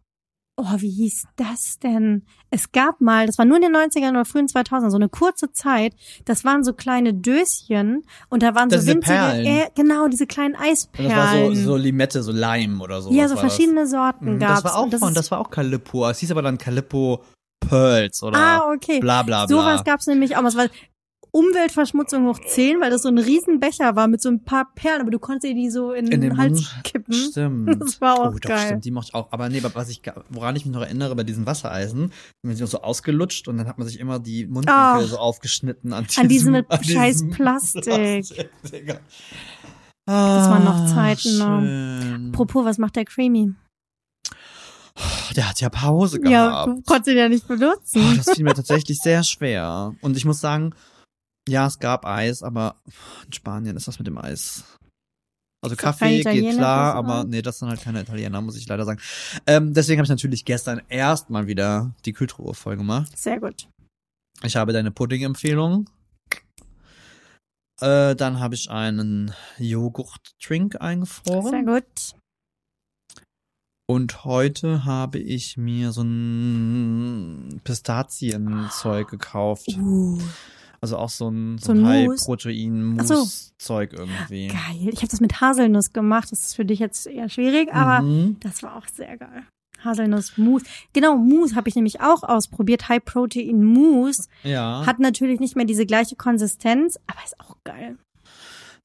Oh, wie hieß das denn? Es gab mal, das war nur in den 90ern oder frühen 2000 so eine kurze Zeit, das waren so kleine Döschen und da waren Das so winzige, äh, genau, diese kleinen Und das war so, Eisperlen. so Limette, so Leim oder so. ja, so verschiedene Sorten Mhm, gab's. Das war auch das von, das war auch Calippo. Es hieß aber dann Calippo Pearls oder Ah, okay. bla bla bla. Sowas gab's nämlich auch. mal. Es war Umweltverschmutzung hoch 10, weil das so ein riesen Becher war mit so ein paar Perlen, aber du konntest dir die so in, in den den Hals Mund. kippen. Stimmt. Das war auch oh, doch, geil. stimmt, die mochte ich auch. Aber nee, was ich, woran ich mich noch erinnere bei diesen Wassereisen, man sich so ausgelutscht und dann hat man sich immer die Mundwinkel Ah. so aufgeschnitten an, An diesem an scheiß diesem Plastik. Plastik, Digga. Das waren noch Ah, Zeiten, ne? Apropos, was macht der Creamy? Der hat ja Pause gehabt. Ja, du konntest ihn ja nicht Oh, benutzen. das fiel mir tatsächlich sehr schwer. Und ich muss sagen, ja, es gab Eis, aber in Spanien ist das mit dem Eis. Also kein Kaffee geht klar, aber nee, das sind halt keine Italiener, muss ich leider sagen. Ähm, deswegen habe ich natürlich gestern erstmal wieder die Kühltruhe voll gemacht. Sehr gut. Ich habe deine Pudding-Empfehlung. Äh, dann habe ich einen Joghurt-Drink eingefroren. Sehr gut. Und heute habe ich mir so ein Pistazienzeug gekauft. Uh, Also auch so ein, so So ein ein Mousse? Ach so. High-Protein-Mousse-Zeug irgendwie. geil. Ich habe das mit Haselnuss gemacht. Das ist für dich jetzt eher schwierig, aber Mhm. das war auch sehr geil. Haselnuss-Mousse. Genau, Mousse habe ich nämlich auch ausprobiert. High-Protein-Mousse. Ja, Hat natürlich nicht mehr diese gleiche Konsistenz, aber ist auch geil.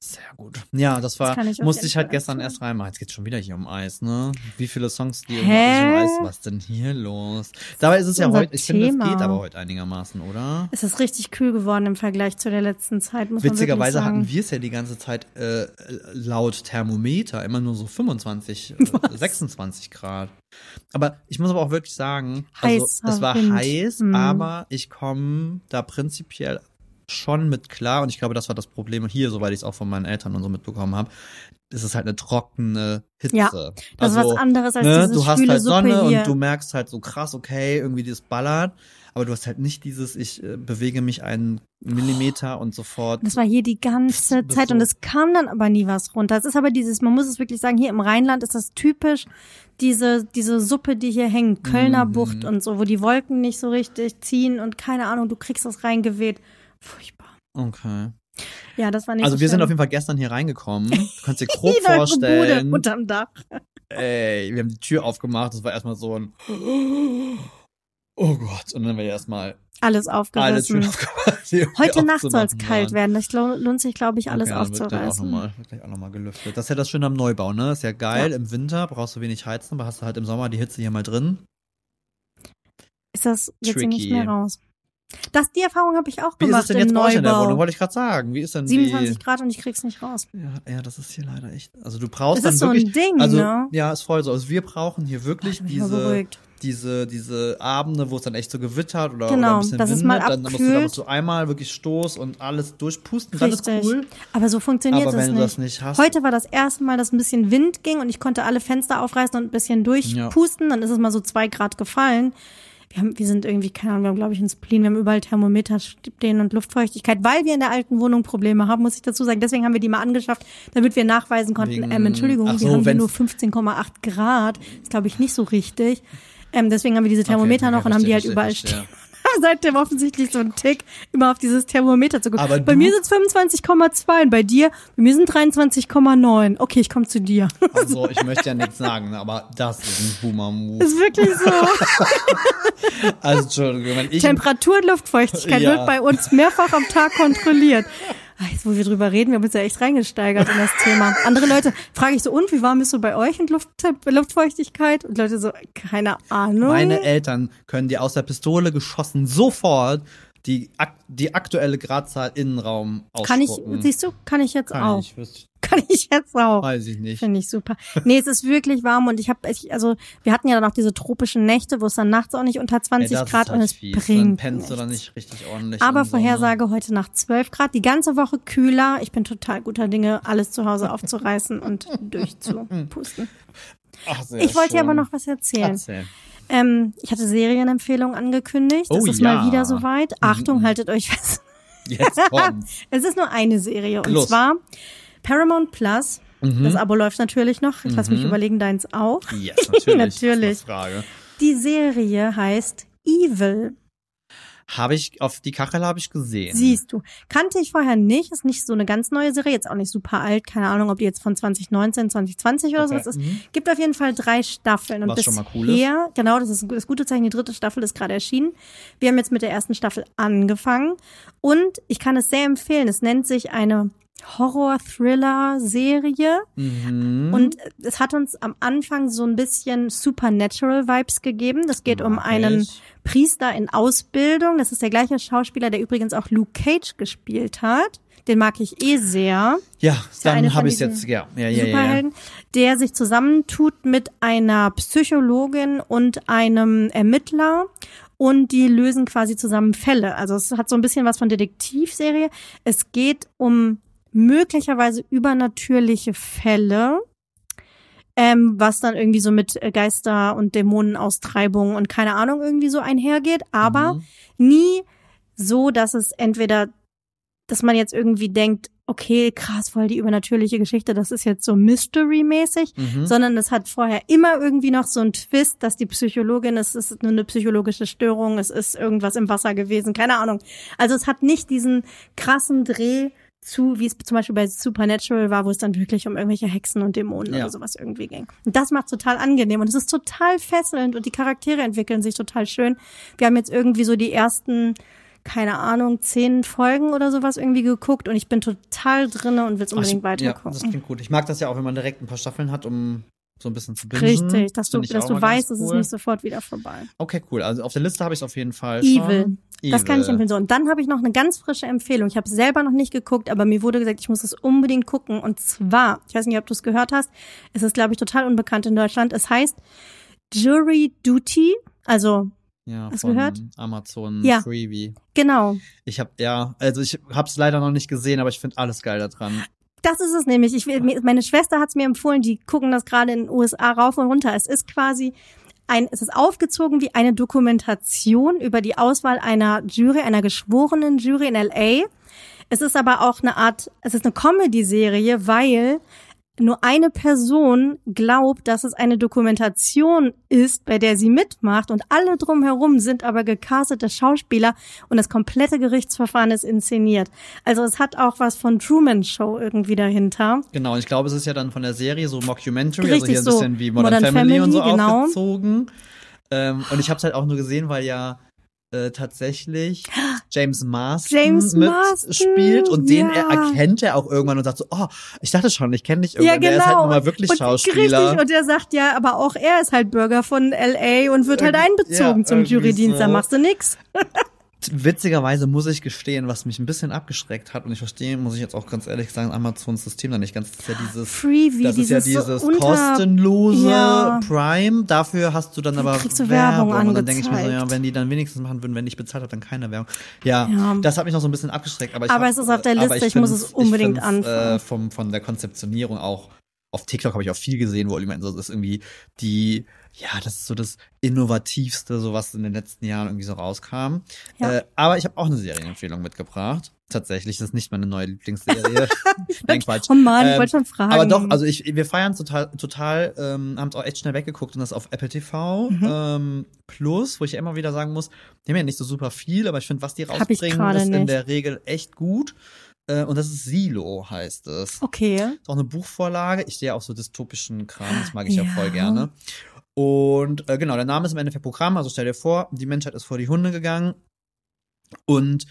Sehr gut. Ja, das war, Das ich musste ich halt gestern erst reinmachen. Jetzt geht's schon wieder hier um Eis, ne? Wie viele Songs die um, Hä? Eis, was denn hier los? Dabei ist es ja heute, ich finde, es geht aber heute einigermaßen, oder? Es ist richtig kühl geworden im Vergleich zu der letzten Zeit, muss Witzigerweise man sagen. hatten wir es ja die ganze Zeit äh, laut Thermometer immer nur so 25, äh, 26 Grad. Aber ich muss aber auch wirklich sagen, also Heißer es war Wind. heiß, Mhm. aber ich komme da prinzipiell schon mit klar und ich glaube, das war das Problem hier, soweit ich es auch von meinen Eltern und so mitbekommen habe. Es ist halt eine trockene Hitze. Ja, Das ist was anderes als ne, dieses du hast halt Sonne Suppe hier. und du merkst halt so krass, okay, irgendwie das ballert, aber du hast halt nicht dieses, ich äh, bewege mich einen Millimeter und sofort. Das war hier die ganze Zeit und es kam dann aber nie was runter. Es ist aber dieses, man muss es wirklich sagen, hier im Rheinland ist das typisch, diese, diese Suppe, die hier hängt, Kölner Mhm. Bucht und so, wo die Wolken nicht so richtig ziehen und keine Ahnung, du kriegst das reingeweht. Furchtbar. Okay. Ja, das war nicht Also so wir sind auf jeden Fall gestern hier reingekommen. Du kannst dir grob vorstellen. Bude unterm Dach. Ey, wir haben die Tür aufgemacht. Das war erstmal so ein Oh Gott. Und dann haben wir erstmal Alles alle aufgerissen. Die irgendwie Heute Nacht soll es kalt werden. Das lo- lohnt sich, glaube ich, alles okay, wird auch aufzureißen. wird gleich auch nochmal gelüftet. Das ist ja das Schöne am Neubau, ne? Ist ja geil. Im Winter brauchst du wenig heizen, aber hast du halt im Sommer die Hitze hier mal drin. ist das jetzt nicht mehr raus. Das, die Erfahrung habe ich auch Wie ist es gemacht denn jetzt bei euch in der Wohnung? Wollte ich gerade sagen. Wie ist denn 27 die... Grad und ich krieg's nicht raus. Ja, ja, das ist hier leider echt. Also du brauchst Das ist dann so wirklich. ein Ding, also, ne? Ja, ist voll so. Also wir brauchen hier wirklich mal diese, diese, diese Abende, wo es dann echt so gewittert oder, Genau, oder ein bisschen dass es windet, mal dann musst du, da abkühlt. musst du einmal wirklich Stoß und alles durchpusten, ist Richtig. cool. Aber so funktioniert Aber wenn nicht. du das nicht hast, Heute war das erste Mal, dass ein bisschen Wind ging und ich konnte alle Fenster aufreißen und ein bisschen durchpusten. Dann ist es mal so zwei Grad gefallen. Wir, haben, wir sind irgendwie, keine Ahnung, wir haben, glaube ich, ein Spleen, wir haben überall Thermometer stehen und Luftfeuchtigkeit, weil wir in der alten Wohnung Probleme haben, muss ich dazu sagen. Deswegen haben wir die mal angeschafft, damit wir nachweisen konnten, Wegen- ähm, Entschuldigung, Ach wir so, haben hier nur 15,8 Grad. Ist, glaube ich, nicht so richtig. Ähm, deswegen haben wir diese Thermometer Okay, noch und haben die halt überall stehen. Seitdem offensichtlich so ein Tick, immer auf dieses Thermometer zu gucken. Aber bei mir sind es 25,2 und bei dir, bei mir sind 23,9. Okay, ich komme zu dir. Also, ich möchte ja nichts sagen, aber das ist ein Boomer-Move. ist wirklich so. Also, Entschuldigung, wenn ich. Temperatur und Luftfeuchtigkeit Ja. wird bei uns mehrfach am Tag kontrolliert. Ah, Jetzt, wo wir drüber reden, wir haben uns ja echt reingesteigert in das Thema. Andere Leute frage ich so, und wie warm ist so bei euch in Luft, Luftfeuchtigkeit? Und Leute so, keine Ahnung. Meine Eltern können dir aus der Pistole geschossen sofort die, die aktuelle Gradzahl Innenraum kann ich, ausspucken. siehst du, kann ich jetzt Kann auch. ich, Kann ich jetzt auch. weiß ich nicht. Finde ich super. Nee, es ist wirklich warm und ich habe, also wir hatten ja dann auch diese tropischen Nächte, wo es dann nachts auch nicht unter 20 Ey, Grad halt und es fies. Dann bringt pennst du dann nicht richtig ordentlich. Aber? Vorhersage heute Nacht 12 Grad, die ganze Woche kühler. Ich bin total guter Dinge, alles zu Hause aufzureißen und durchzupusten. Ach, sehr Ich wollte dir aber noch was erzählen. Erzähl. Ähm, ich hatte Serienempfehlungen angekündigt. Es Oh ist ja. mal wieder soweit. Achtung, haltet euch fest. Jetzt kommt's. Es ist nur eine Serie und. Mhm. zwar Paramount Plus. Das Abo läuft natürlich noch. Lass mich überlegen, deins auch. Yes, natürlich. Natürlich. Frage. Die Serie heißt Evil. Habe ich, auf die Kachel habe ich gesehen. Siehst du. Kannte ich vorher nicht. Ist nicht so eine ganz neue Serie. Jetzt auch nicht super alt. Keine Ahnung, ob die jetzt von 2019, 2020 oder Okay. sowas ist. Mhm. Gibt auf jeden Fall drei Staffeln. Und Was schon mal cool genau, das ist das gute Zeichen. Die dritte Staffel ist gerade erschienen. Wir haben jetzt mit der ersten Staffel angefangen. Und ich kann es sehr empfehlen. Es nennt sich eine Horror-Thriller-Serie. Mhm. Und es hat uns am Anfang so ein bisschen Supernatural-Vibes gegeben. Das geht um Mag einen ich. Priester in Ausbildung. Das ist der gleiche Schauspieler, der übrigens auch Luke Cage gespielt hat. Den mag ich eh sehr. ja, dann habe ich jetzt, ja, ja, ja, ja, ja. Der sich zusammentut mit einer Psychologin und einem Ermittler und die lösen quasi zusammen Fälle. Also es hat so ein bisschen was von Detektivserie. Es geht um möglicherweise übernatürliche Fälle, ähm, was dann irgendwie so mit äh, Geister und Dämonenaustreibung und keine Ahnung irgendwie so einhergeht, aber Mhm. nie so, dass es entweder, dass man jetzt irgendwie denkt, okay, krass, voll die übernatürliche Geschichte, das ist jetzt so Mystery-mäßig, Mhm. sondern es hat vorher immer irgendwie noch so einen Twist, dass die Psychologin, es ist nur eine psychologische Störung, es ist irgendwas im Wasser gewesen, keine Ahnung. Also es hat nicht diesen krassen Dreh zu, wie es zum Beispiel bei Supernatural war, wo es dann wirklich um irgendwelche Hexen und Dämonen Ja. oder sowas irgendwie ging. Und das macht total angenehm und es ist total fesselnd und die Charaktere entwickeln sich total schön. Wir haben jetzt irgendwie so die ersten keine Ahnung, zehn Folgen oder sowas irgendwie geguckt und ich bin total drinne und will es Ach, unbedingt ich, ja, das klingt gut. Ich mag das ja auch, wenn man direkt ein paar Staffeln hat, um so ein bisschen zu bingen. Richtig, dass du, Find dass du weißt, ganz es ist cool. nicht sofort wieder vorbei. Okay, cool. Also auf der Liste habe ich es auf jeden Fall Evil. schon. Das kann ich Evil. empfehlen. So, und dann habe ich noch eine ganz frische Empfehlung. Ich habe selber noch nicht geguckt, aber mir wurde gesagt, ich muss es unbedingt gucken. Und zwar, ich weiß nicht, ob du es gehört hast, es ist, glaube ich, total unbekannt in Deutschland. Es heißt Jury Duty. Also, Ja, Hast du von gehört? Amazon Ja. Freebie. genau. Ich habe ja, also ich habe es leider noch nicht gesehen, aber ich finde alles geil daran. Das ist es nämlich. Ich, will- meine Schwester hat es mir empfohlen, die gucken das gerade in den USA rauf und runter. Es ist quasi ein, es ist aufgezogen wie eine Dokumentation über die Auswahl einer Jury, einer geschworenen Jury in LA. Es ist aber auch eine Art, es ist eine Comedy-Serie, weil nur eine Person glaubt, dass es eine Dokumentation ist, bei der sie mitmacht und alle drumherum sind aber gecastete Schauspieler und das komplette Gerichtsverfahren ist inszeniert. Also es hat auch was von Truman Show irgendwie dahinter. Genau, und ich glaube, es ist ja dann von der Serie so Mockumentary, also Richtig hier ein so. bisschen wie Modern, Modern Family, und so Family, genau. aufgezogen. Ähm, und ich habe es halt auch nur gesehen, weil ja äh, tatsächlich James Marsden James Marsden, mitspielt und den ja. er erkennt er auch irgendwann und sagt so, oh, ich dachte schon, ich kenne dich Ja, irgendwann. genau. Der ist halt nun mal wirklich und, Schauspieler. Richtig, und er sagt ja, aber auch er ist halt Bürger von LA und wird halt Irgend- einbezogen ja, zum Jurydienst. Da so. machst du nix. Witzigerweise muss ich gestehen, was mich ein bisschen abgeschreckt hat, und ich verstehe, muss ich jetzt auch ganz ehrlich sagen, Amazons System da nicht ganz, das ist ja dieses Freebie, Das ist ja dieses, dieses so kostenlose Ja. Prime. Dafür hast du dann aber kriegst du Werbung Und dann denke ich mir so, ja, wenn die dann wenigstens machen würden, wenn ich bezahlt habe, dann keine Werbung. Ja, Ja. das hat mich noch so ein bisschen abgeschreckt. Aber, ich Aber hab- es ist auf der aber Liste, ich muss find's- es unbedingt ich find's, anfangen. Äh, vom, von der Konzeptionierung auch auf TikTok habe ich auch viel gesehen, wo jemand so das ist irgendwie die, ja, das ist so das Innovativste, so was in den letzten Jahren irgendwie so rauskam. Ja. Äh, aber ich habe auch eine Serienempfehlung mitgebracht. Tatsächlich, das ist nicht meine neue Lieblingsserie. Nein, Quatsch. Oh Mann, ich Ähm, wollte schon fragen. Aber doch, also ich, wir feiern total, total, ähm, haben es auch echt schnell weggeguckt und das auf Apple TV Mhm. ähm, Plus, wo ich ja immer wieder sagen muss, die haben ja nicht so super viel, aber ich finde, was die ich rausbringen, ist in nicht. der Regel echt gut. Äh, und das ist Silo, heißt es. Okay. Ist auch eine Buchvorlage. Ich stehe auf so dystopischen Kram, das mag ich ja, Ja. voll gerne. Und äh, genau, der Name ist im Endeffekt Programm. Also stell dir vor, die Menschheit ist vor die Hunde gegangen und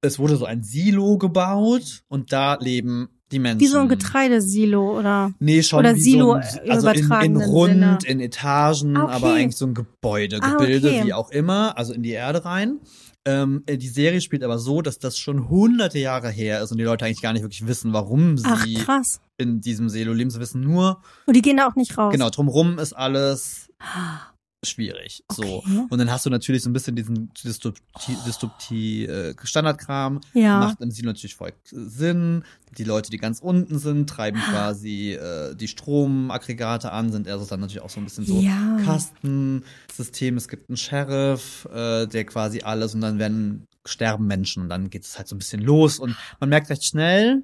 es wurde so ein Silo gebaut und da leben die Menschen. Wie so ein Getreidesilo oder Nee, schon Oder wie Silo so ein, also in, in rund, Sinne. in Etagen, Ah, okay. aber eigentlich so ein Gebäude, Ah, Gebilde, okay. wie auch immer, also in die Erde rein. Ähm, äh, die Serie spielt aber so, dass das schon hunderte Jahre her ist und die Leute eigentlich gar nicht wirklich wissen, warum Ach sie krass. in diesem Silo leben. Sie wissen nur, Und die gehen da auch nicht raus. genau, drumrum ist alles schwierig. So. Okay. Und dann hast du natürlich so ein bisschen diesen Dystopie, Dystopie äh, Standardkram. Ja. Macht im Silo natürlich voll Sinn. Die Leute, die ganz unten sind, treiben quasi äh, die Stromaggregate an, sind also dann natürlich auch so ein bisschen so Ja. Kastensystem. Es gibt einen Sheriff, äh, der quasi alles und dann werden sterben Menschen und dann geht es halt so ein bisschen los und man merkt recht schnell,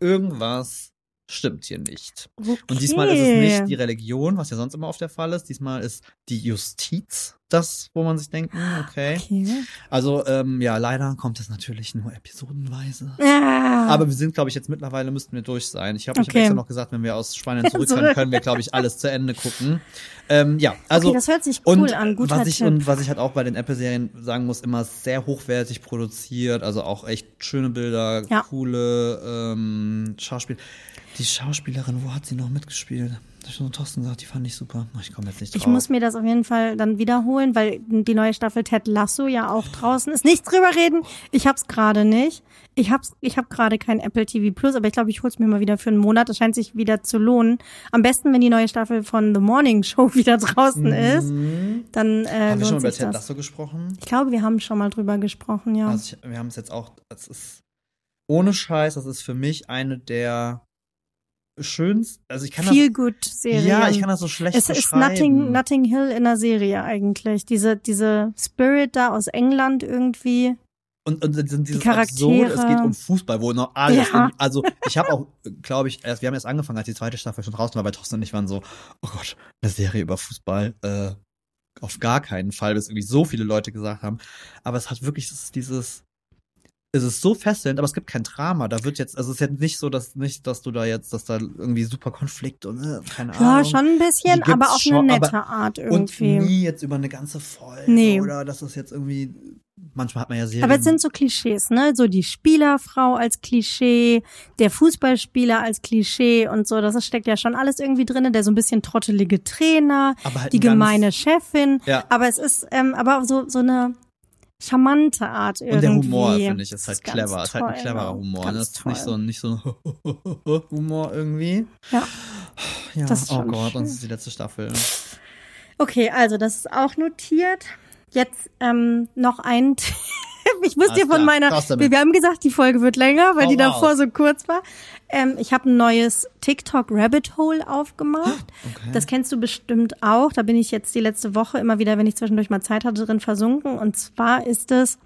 irgendwas stimmt hier nicht. Okay. Und diesmal ist es nicht die Religion, was ja sonst immer oft der Fall ist. Diesmal ist die Justiz das, wo man sich denkt, hm, okay. Okay. Also, ähm, ja, leider kommt es natürlich nur episodenweise. Ah. Aber wir sind, glaube ich, jetzt mittlerweile müssten wir durch sein. Ich habe ich hab Okay. extra noch gesagt, wenn wir aus Spanien zurück können, Zurück. können wir, glaube ich, alles zu Ende gucken. Ähm, ja, also. okay, das hört sich cool und an. Guter was ich Tipp. und was ich halt auch bei den Apple-Serien sagen muss, immer sehr hochwertig produziert, also auch echt schöne Bilder, Ja. coole ähm, Schauspiel. Die Schauspielerin, wo hat sie noch mitgespielt? Da hat schon Thorsten gesagt, die fand ich super. Ich komme jetzt nicht drauf. Ich muss mir das auf jeden Fall dann wiederholen, weil die neue Staffel Ted Lasso ja auch draußen ist. Nicht drüber reden. Ich hab's gerade nicht. Ich hab's, ich hab gerade kein Apple TV Plus, aber ich glaube, ich hol's mir mal wieder für einen Monat. Das scheint sich wieder zu lohnen. Am besten, wenn die neue Staffel von The Morning Show wieder draußen ist, dann äh, Haben wir schon lohnt über Ted das. Lasso gesprochen? Ich glaube, wir haben schon mal drüber gesprochen, ja. Also ich, wir haben es jetzt auch, das ist ohne Scheiß, das ist für mich eine der schönsten, also ich kann Feel good Serien. das, ja, ich kann das so schlecht es ist beschreiben. Notting, Notting Hill in der Serie eigentlich. Diese, diese Spirit da aus England irgendwie. Und, und sind dieses Charaktere. Absurde, es geht um Fußball, wo noch alles, Ja. in, also ich habe auch, glaube ich, erst, wir haben erst angefangen, als die zweite Staffel schon draußen war, bei Thorsten und ich waren so, oh Gott, eine Serie über Fußball, äh, auf gar keinen Fall, bis irgendwie so viele Leute gesagt haben. Aber es hat wirklich es ist dieses, es ist so fesselnd, aber es gibt kein Drama. Da wird jetzt, also es ist jetzt nicht so, dass nicht, dass du da jetzt, dass da irgendwie super Konflikt und äh, keine Ahnung. Ja, schon ein bisschen, aber auf schon, eine nette Art Und irgendwie. nie jetzt über eine ganze Folge Nee. oder dass es jetzt irgendwie, manchmal hat man ja Serien. Aber es sind so Klischees, ne? So die Spielerfrau als Klischee, der Fußballspieler als Klischee und so. Das steckt ja schon alles irgendwie drinne. Der so ein bisschen trottelige Trainer, halt die gemeine Chefin. Ja. Aber es ist, ähm, aber so, so eine charmante Art irgendwie. Und der Humor, finde ich, ist halt ganz clever. Ist halt ein cleverer? Humor. Ganz Ne? Das ist nicht so, toll. nicht so ein Humor irgendwie. Ja. Ja, Das ist oh Gott, schön. und es ist die letzte Staffel. Okay, also das ist auch notiert. Jetzt ähm, noch ein. Ich muss Alles dir von klar, meiner. Wir, wir haben gesagt, die Folge wird länger, weil Hau die davor raus. so kurz war. Ähm, ich habe ein neues TikTok Rabbit Hole aufgemacht. Okay. Das kennst du bestimmt auch. Da bin ich jetzt die letzte Woche immer wieder, wenn ich zwischendurch mal Zeit hatte, drin versunken. Und zwar ist es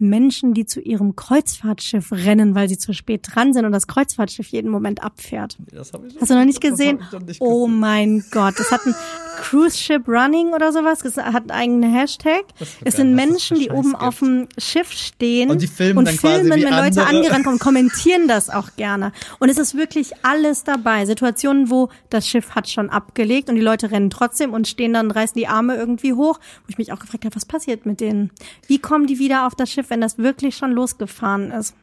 Menschen, die zu ihrem Kreuzfahrtschiff rennen, weil sie zu spät dran sind und das Kreuzfahrtschiff jeden Moment abfährt. Das hab ich Hast du noch nicht gesehen? noch nicht Oh gesehen. mein Gott, das hat ein Cruise Ship Running oder sowas, das hat einen eigenen Hashtag. Es sind Menschen, die oben gibt. auf dem Schiff stehen Und filmen und filmen, wenn Leute andere. angerannt kommen, kommentieren das auch gerne. Und es ist wirklich alles dabei. Situationen, wo das Schiff hat schon abgelegt und die Leute rennen trotzdem und stehen dann, reißen die Arme irgendwie hoch, wo ich mich auch gefragt habe, was passiert mit denen? Wie kommen die wieder auf das Schiff, wenn das wirklich schon losgefahren ist?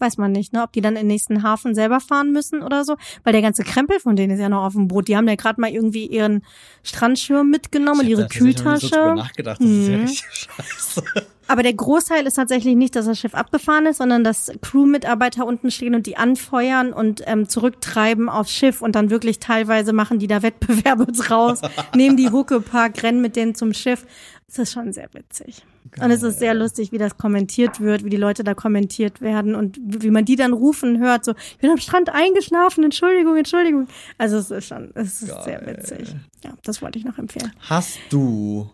Weiß man nicht, ne? Ob die dann in den nächsten Hafen selber fahren müssen oder so. Weil der ganze Krempel von denen ist ja noch auf dem Boot. Die haben ja gerade mal irgendwie ihren Strandschirm mitgenommen und Ich ihre hab da tatsächlich noch nie so Kühltasche. nachgedacht, das ist ja Mhm. richtig scheiße. Aber der Großteil ist tatsächlich nicht, dass das Schiff abgefahren ist, sondern dass Crewmitarbeiter unten stehen und die anfeuern und ähm, zurücktreiben aufs Schiff und dann wirklich teilweise machen die da Wettbewerbe draus, nehmen die Huckepark, rennen mit denen zum Schiff Es ist schon sehr witzig. Und es ist sehr lustig, wie das kommentiert wird, wie die Leute da kommentiert werden und wie man die dann rufen hört, so, ich bin am Strand eingeschlafen, Entschuldigung, Entschuldigung. Also es ist schon, es ist sehr Geil. witzig. Ja, das wollte ich noch empfehlen. Hast du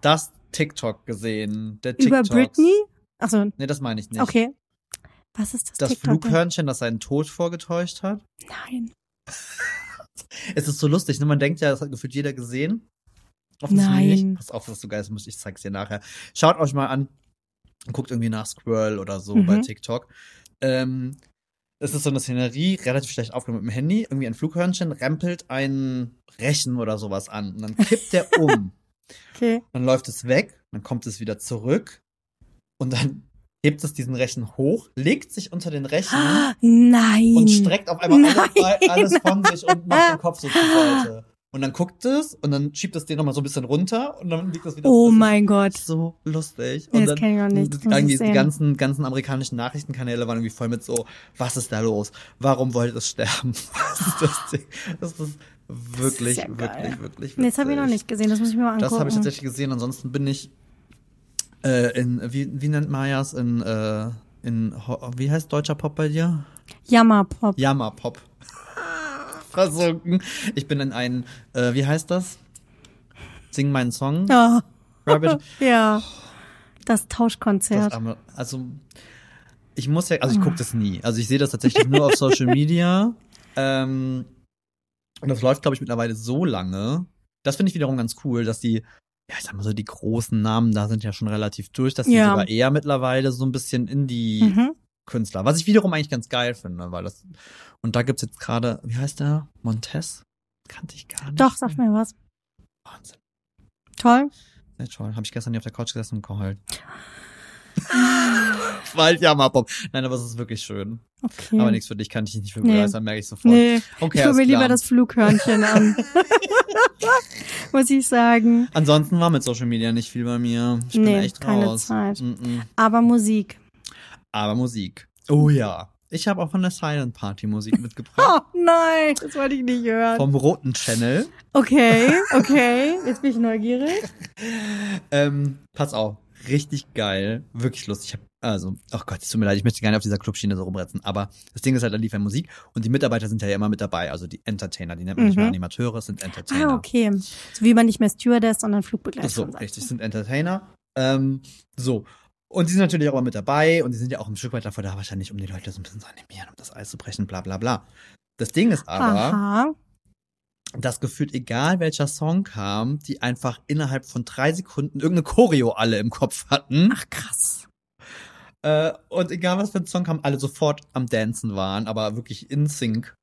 das TikTok gesehen? Der Über TikToks? Britney? Achso, Nee, das meine ich nicht. okay. Was ist das, Das TikTok? denn? Flughörnchen, das seinen Tod vorgetäuscht hat. Nein. Es ist so lustig, ne? Man denkt ja, das hat gefühlt jeder gesehen. Offensichtlich Nein. nicht. Pass auf, dass du geil ist, ich zeig's dir nachher. Schaut euch mal an. Guckt irgendwie nach Squirrel oder so Mhm. bei TikTok. Ähm, es ist so eine Szenerie, relativ schlecht aufgenommen mit dem Handy. Irgendwie ein Flughörnchen rempelt ein Rechen oder sowas an. Und dann kippt der um. Okay. dann läuft es weg, dann kommt es wieder zurück. Und dann hebt es diesen Rechen hoch, legt sich unter den Rechen Nein. und streckt auf einmal alles, alles von sich und macht den Kopf so zur Seite. Und dann guckt es und dann schiebt es den nochmal so ein bisschen runter und dann liegt es wieder Oh das ist mein Gott. So lustig. Und das dann, kenn ich noch nicht. Das irgendwie die ganzen, ganzen amerikanischen Nachrichtenkanäle waren irgendwie voll mit so, was ist da los? Warum wollte es sterben? Was ist das Ding? Das ist wirklich, ja geil. wirklich, wirklich Nee, das habe ich noch nicht gesehen. Das muss ich mir mal angucken. Das habe ich tatsächlich gesehen. Ansonsten bin ich äh, in, wie, wie nennt Majas, in, äh, in, wie heißt deutscher Pop bei dir? Jammerpop. Jammerpop. Versunken. Ich bin in einen, äh, wie heißt das? Sing meinen Song. Ja. Rabbit. ja. Das Das Tauschkonzert. arme, also, ich muss ja, also ich gucke das nie. Also ich sehe das tatsächlich nur auf Social Media. Ähm, und das läuft, glaube ich, mittlerweile so lange. Das finde ich wiederum ganz cool, dass die, ja, ich sag mal so, die großen Namen da sind ja schon relativ durch, dass die Ja. sogar eher mittlerweile so ein bisschen Indie Mhm. Künstler, was ich wiederum eigentlich ganz geil finde, weil das und da gibt's jetzt gerade, wie heißt der? Montez? Kannte ich gar nicht. Doch, sag mir was. Wahnsinn. Toll. Sehr toll. Habe ich gestern hier auf der Couch gesessen und geheult. Weil Jammerpop. Nein, aber es ist wirklich schön. Okay. Aber nichts für dich kann ich nicht für Nee. begeistern, merke ich sofort. Nee, Okay, ich gucke mir lieber das Flughörnchen an. Muss ich sagen. Ansonsten war mit Social Media nicht viel bei mir. Ich bin Nee, echt keine raus. Zeit. Mm-mm. Aber Musik. Aber Musik. Oh ja. Ich habe auch von der Silent Party Musik mitgebracht. Oh nein, das wollte ich nicht hören. Vom roten Channel. Okay, okay. Jetzt bin ich neugierig. Ähm, pass auf. Richtig geil. Wirklich lustig. Ich hab, also, ach Gott, es tut mir leid, ich möchte gar nicht auf dieser Clubschiene so rumretzen. Aber das Ding ist halt, da lief ja Musik und die Mitarbeiter sind ja immer mit dabei. Also die Entertainer, die nennt man nicht mehr Mhm. Animateure, sind Entertainer. Ah, okay. So wie man nicht mehr Stewardess, sondern Flugbegleiter So, richtig, sind Entertainer. Ähm, so. Und die sind natürlich auch immer mit dabei und die sind ja auch ein Stück weit davor da, wahrscheinlich, um die Leute so ein bisschen zu animieren, um das Eis zu brechen, bla bla bla. Das Ding ist aber, Aha. dass gefühlt egal welcher Song kam, die einfach innerhalb von drei Sekunden irgendeine Choreo alle im Kopf hatten. Ach, krass. Äh, und egal was für ein Song kam, alle sofort am Dancen waren, aber wirklich in Sync.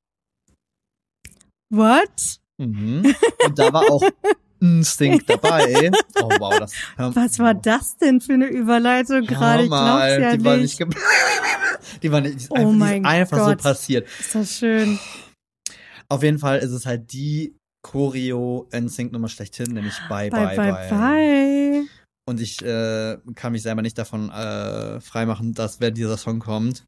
What? Mhm. Und da war auch in Sync dabei. Oh wow, das. Was war das denn für eine Überleitung gerade? Ich glaub's ja die war nicht. nicht ge- Die war nicht, Oh einfach, die mein ist einfach so Gott. passiert. Ist das schön. Auf jeden Fall ist es halt die Choreo NSYNC Nummer schlechthin, nämlich Bye Bye, Bye bye, Bye. bye. Und ich äh, kann mich selber nicht davon äh, freimachen, dass wenn dieser Song kommt,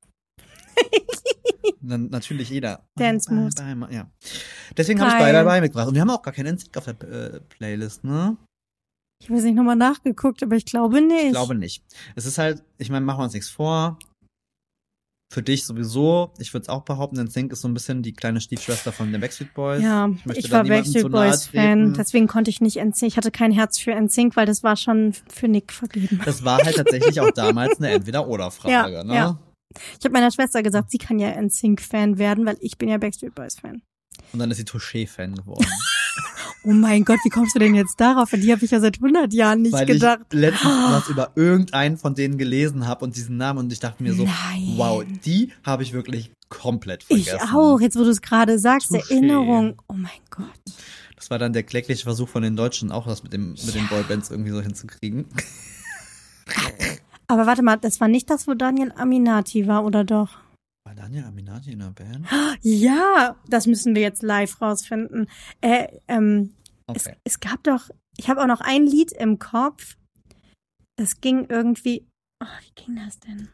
dann natürlich jeder. Dance Moves. Ja. Deswegen habe ich. Bye Bye Bye mitgebracht. Und wir haben auch gar keinen NSYNC auf der äh, Playlist, ne? Ich habe jetzt nicht nochmal nachgeguckt, aber ich glaube nicht. Ich glaube nicht. Es ist halt, ich meine, machen wir uns nichts vor. Für dich sowieso, ich würde es auch behaupten, NSYNC ist so ein bisschen die kleine Stiefschwester von den Backstreet Boys. Ja, ich ich, war Backstreet Boys Fan, deswegen konnte ich nicht NSYNC. Ich hatte kein Herz für NSYNC, weil das war schon für Nick vergeben. Das war halt tatsächlich auch damals eine Entweder-Oder-Frage, Ja, ne? ja. Ich habe meiner Schwester gesagt, sie kann ja NSYNC-Fan werden, weil ich bin ja Backstreet Boys-Fan. Und dann ist sie Touché-Fan geworden. Oh mein Gott, wie kommst du denn jetzt darauf? An die habe ich ja seit 100 Jahren nicht Weil gedacht. ich letztens was über irgendeinen von denen gelesen habe und diesen Namen und ich dachte mir so, Nein. wow, die habe ich wirklich komplett Ich vergessen. auch, jetzt wo du es gerade sagst, Touché. Erinnerung. Oh mein Gott. Das war dann der klägliche Versuch von den Deutschen, auch das mit, dem, mit den Boybands irgendwie so hinzukriegen. Aber warte mal, das war nicht das, wo Daniel Aminati war, oder doch? War Daniel Aminati in der Band? Ja, das müssen wir jetzt live rausfinden. Äh, ähm, es, Okay. es gab doch, ich habe auch noch ein Lied im Kopf. Das ging irgendwie, oh, wie ging das denn?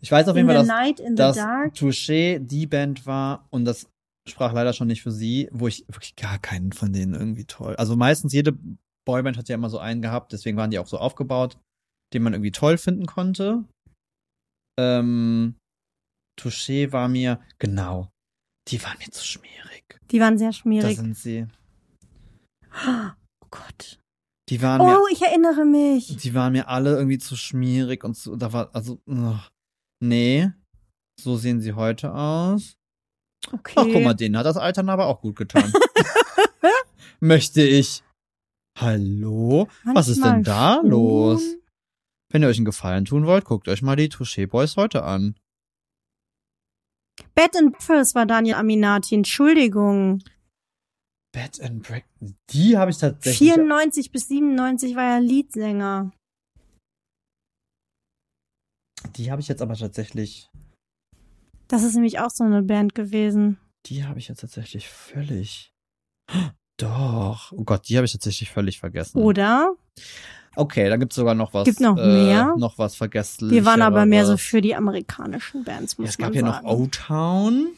Ich weiß auf In jeden Fall, dass, dass. Touché die Band war und das sprach leider schon nicht für sie, wo ich wirklich gar keinen von denen irgendwie toll. Also meistens jede Boyband hat ja immer so einen gehabt, deswegen waren die auch so aufgebaut, den man irgendwie toll finden konnte. Ähm, Touché war mir, genau, die waren mir zu schmierig. Die waren sehr Da schmierig. sind sie. Oh Gott. Die waren mir, Oh, ich erinnere mich. die waren mir alle irgendwie zu schmierig und zu, da war, also, ugh. nee, so sehen sie heute aus. Okay. Ach, guck mal, denen hat das Altern aber auch gut getan. Möchte ich. Hallo? Was ist denn da Manchmal los? Wenn ihr euch einen Gefallen tun wollt, guckt euch mal die Touché Boys heute an. Bed and Breakfast war Daniel Aminati. Entschuldigung. Bed and Breakfast. Die habe ich tatsächlich. 94 bis 97 war er Leadsänger. Die habe ich jetzt aber tatsächlich. Das ist nämlich auch so eine Band gewesen. Die habe ich jetzt tatsächlich völlig. Doch. Oh Gott, die habe ich tatsächlich völlig vergessen. Oder? Okay, dann gibt's sogar noch was. Gibt noch äh, mehr? Noch was vergessen. Wir waren aber mehr so für die amerikanischen Bands, muss Es gab ja noch. O-Town.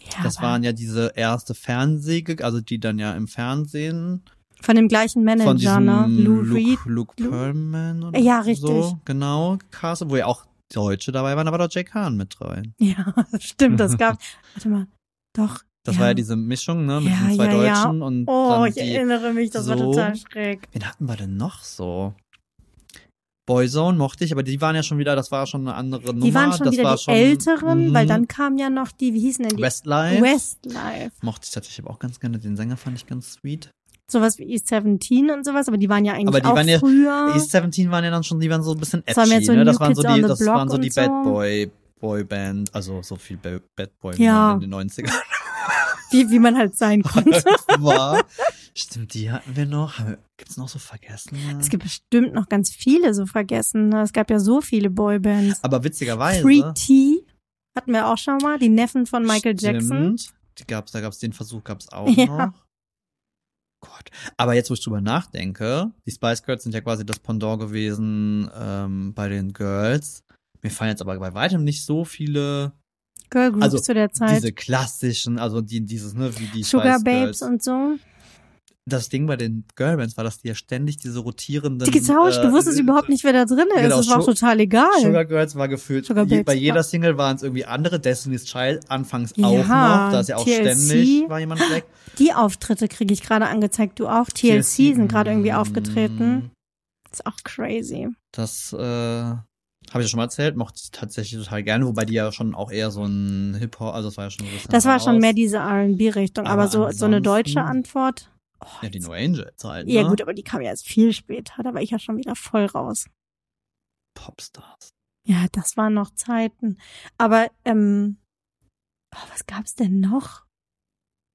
Ja, Das waren ja diese erste Fernseh, also die dann ja im Fernsehen von dem gleichen Manager, von diesem ne? Lou Luke, Reed. Luke Perlman oder Ja, richtig. so, genau, gecastet, wo ja auch Deutsche dabei waren, aber da Jack Hahn mit rein. Ja, stimmt, das gab. Warte mal. Doch. Das ja. war ja diese Mischung, ne, mit Ja, den zwei ja. Deutschen und Oh, dann ich die, erinnere mich, das war so. total schräg. Wen hatten wir denn noch so? Boyzone mochte ich, aber die waren ja schon wieder, das war schon eine andere Nummer. Die waren schon das wieder war die schon, älteren, mhm. weil dann kamen ja noch die, wie hießen denn die? Westlife. Westlife. Mochte ich tatsächlich aber auch ganz gerne. Den Sänger fand ich ganz sweet. Sowas wie East 17 und sowas, aber die waren ja eigentlich Aber die auch waren ja- früher. East 17 waren ja dann schon, die waren so ein bisschen Das war edgy, mehr so ne? Das waren so die, das waren so die so. Bad Boy, Boyband, also so viel Ba- Bad Boy Ja. in den 90ern wie, wie man halt sein konnte. war. Stimmt, die hatten wir noch. Gibt's noch so vergessen? es gibt bestimmt noch ganz viele so vergessen. ne? Es gab ja so viele Boybands. Aber witzigerweise. Free T hatten wir auch schon mal, die Neffen von Michael Jackson. Stimmt. Die gab's, da gab's den Versuch, gab's auch Ja. noch. Gott. Aber jetzt, wo ich drüber nachdenke, die Spice Girls sind ja quasi das Pendant gewesen ähm, bei den Girls. Mir fallen jetzt aber bei weitem nicht so viele Girl Groups Also, zu der Zeit. diese klassischen, also die, dieses, ne, wie die Sugar Spice Babes Girls. und so. Das Ding bei den Girlbands war, dass die ja ständig diese rotierenden. Die getauscht, du äh, wusstest überhaupt nicht, wer da drin ist. genau, Es war auch total egal. Sugar Girls war gefühlt, Sugar je, Babes, bei jeder. Single waren es irgendwie andere. Destiny's Child anfangs Ja, auch noch. Da ist ja auch TLC. ständig, war jemand weg. Die Auftritte kriege ich gerade angezeigt, du auch. TLC, sind gerade irgendwie mm, aufgetreten. Ist auch crazy. Das, äh, habe ich ja schon mal erzählt, mochte ich tatsächlich total gerne, wobei die ja schon auch eher so ein Hip-Hop, also das war ja schon so Das war schon mehr diese R&B-Richtung, aber, Aber so, so eine deutsche Antwort. Oh, Ja, die No Angels halt, ja ne? gut, aber die kam ja erst viel später, da war ich ja schon wieder voll raus. Popstars. Ja, das waren noch Zeiten. Aber, ähm, oh, was gab's denn noch?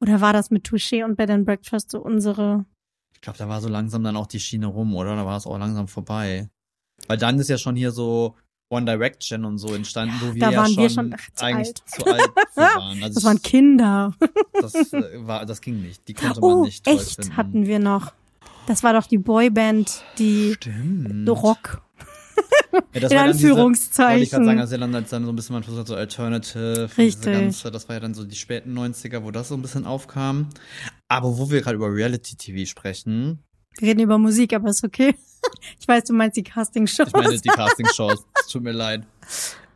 Oder war das mit Touché und Bed and Breakfast so unsere? Ich glaube, da war so langsam dann auch die Schiene rum, oder? Da war es auch langsam vorbei. Weil dann ist ja schon hier so One Direction und so entstanden, wo wir da ja waren schon, wir schon eigentlich alt. zu alt waren. Also Das waren Kinder. das, äh, war, das ging nicht. Die konnte man Oh, nicht toll echt finden. hatten wir noch. Das war doch die Boyband, die Stimmt. Rock. Ja, das in war dann diese- Wollte ich gerade Anführungszeichen. sagen, ja dann, als dann so ein bisschen man versucht hat, so Alternative. Richtig. Ganze, das war ja dann so die späten 90er, wo das so ein bisschen aufkam. Aber wo wir gerade über Reality-TV sprechen, Wir reden über Musik, aber ist okay. Ich weiß, du meinst die Castingshows. ich meine die Castingshows, es tut mir leid.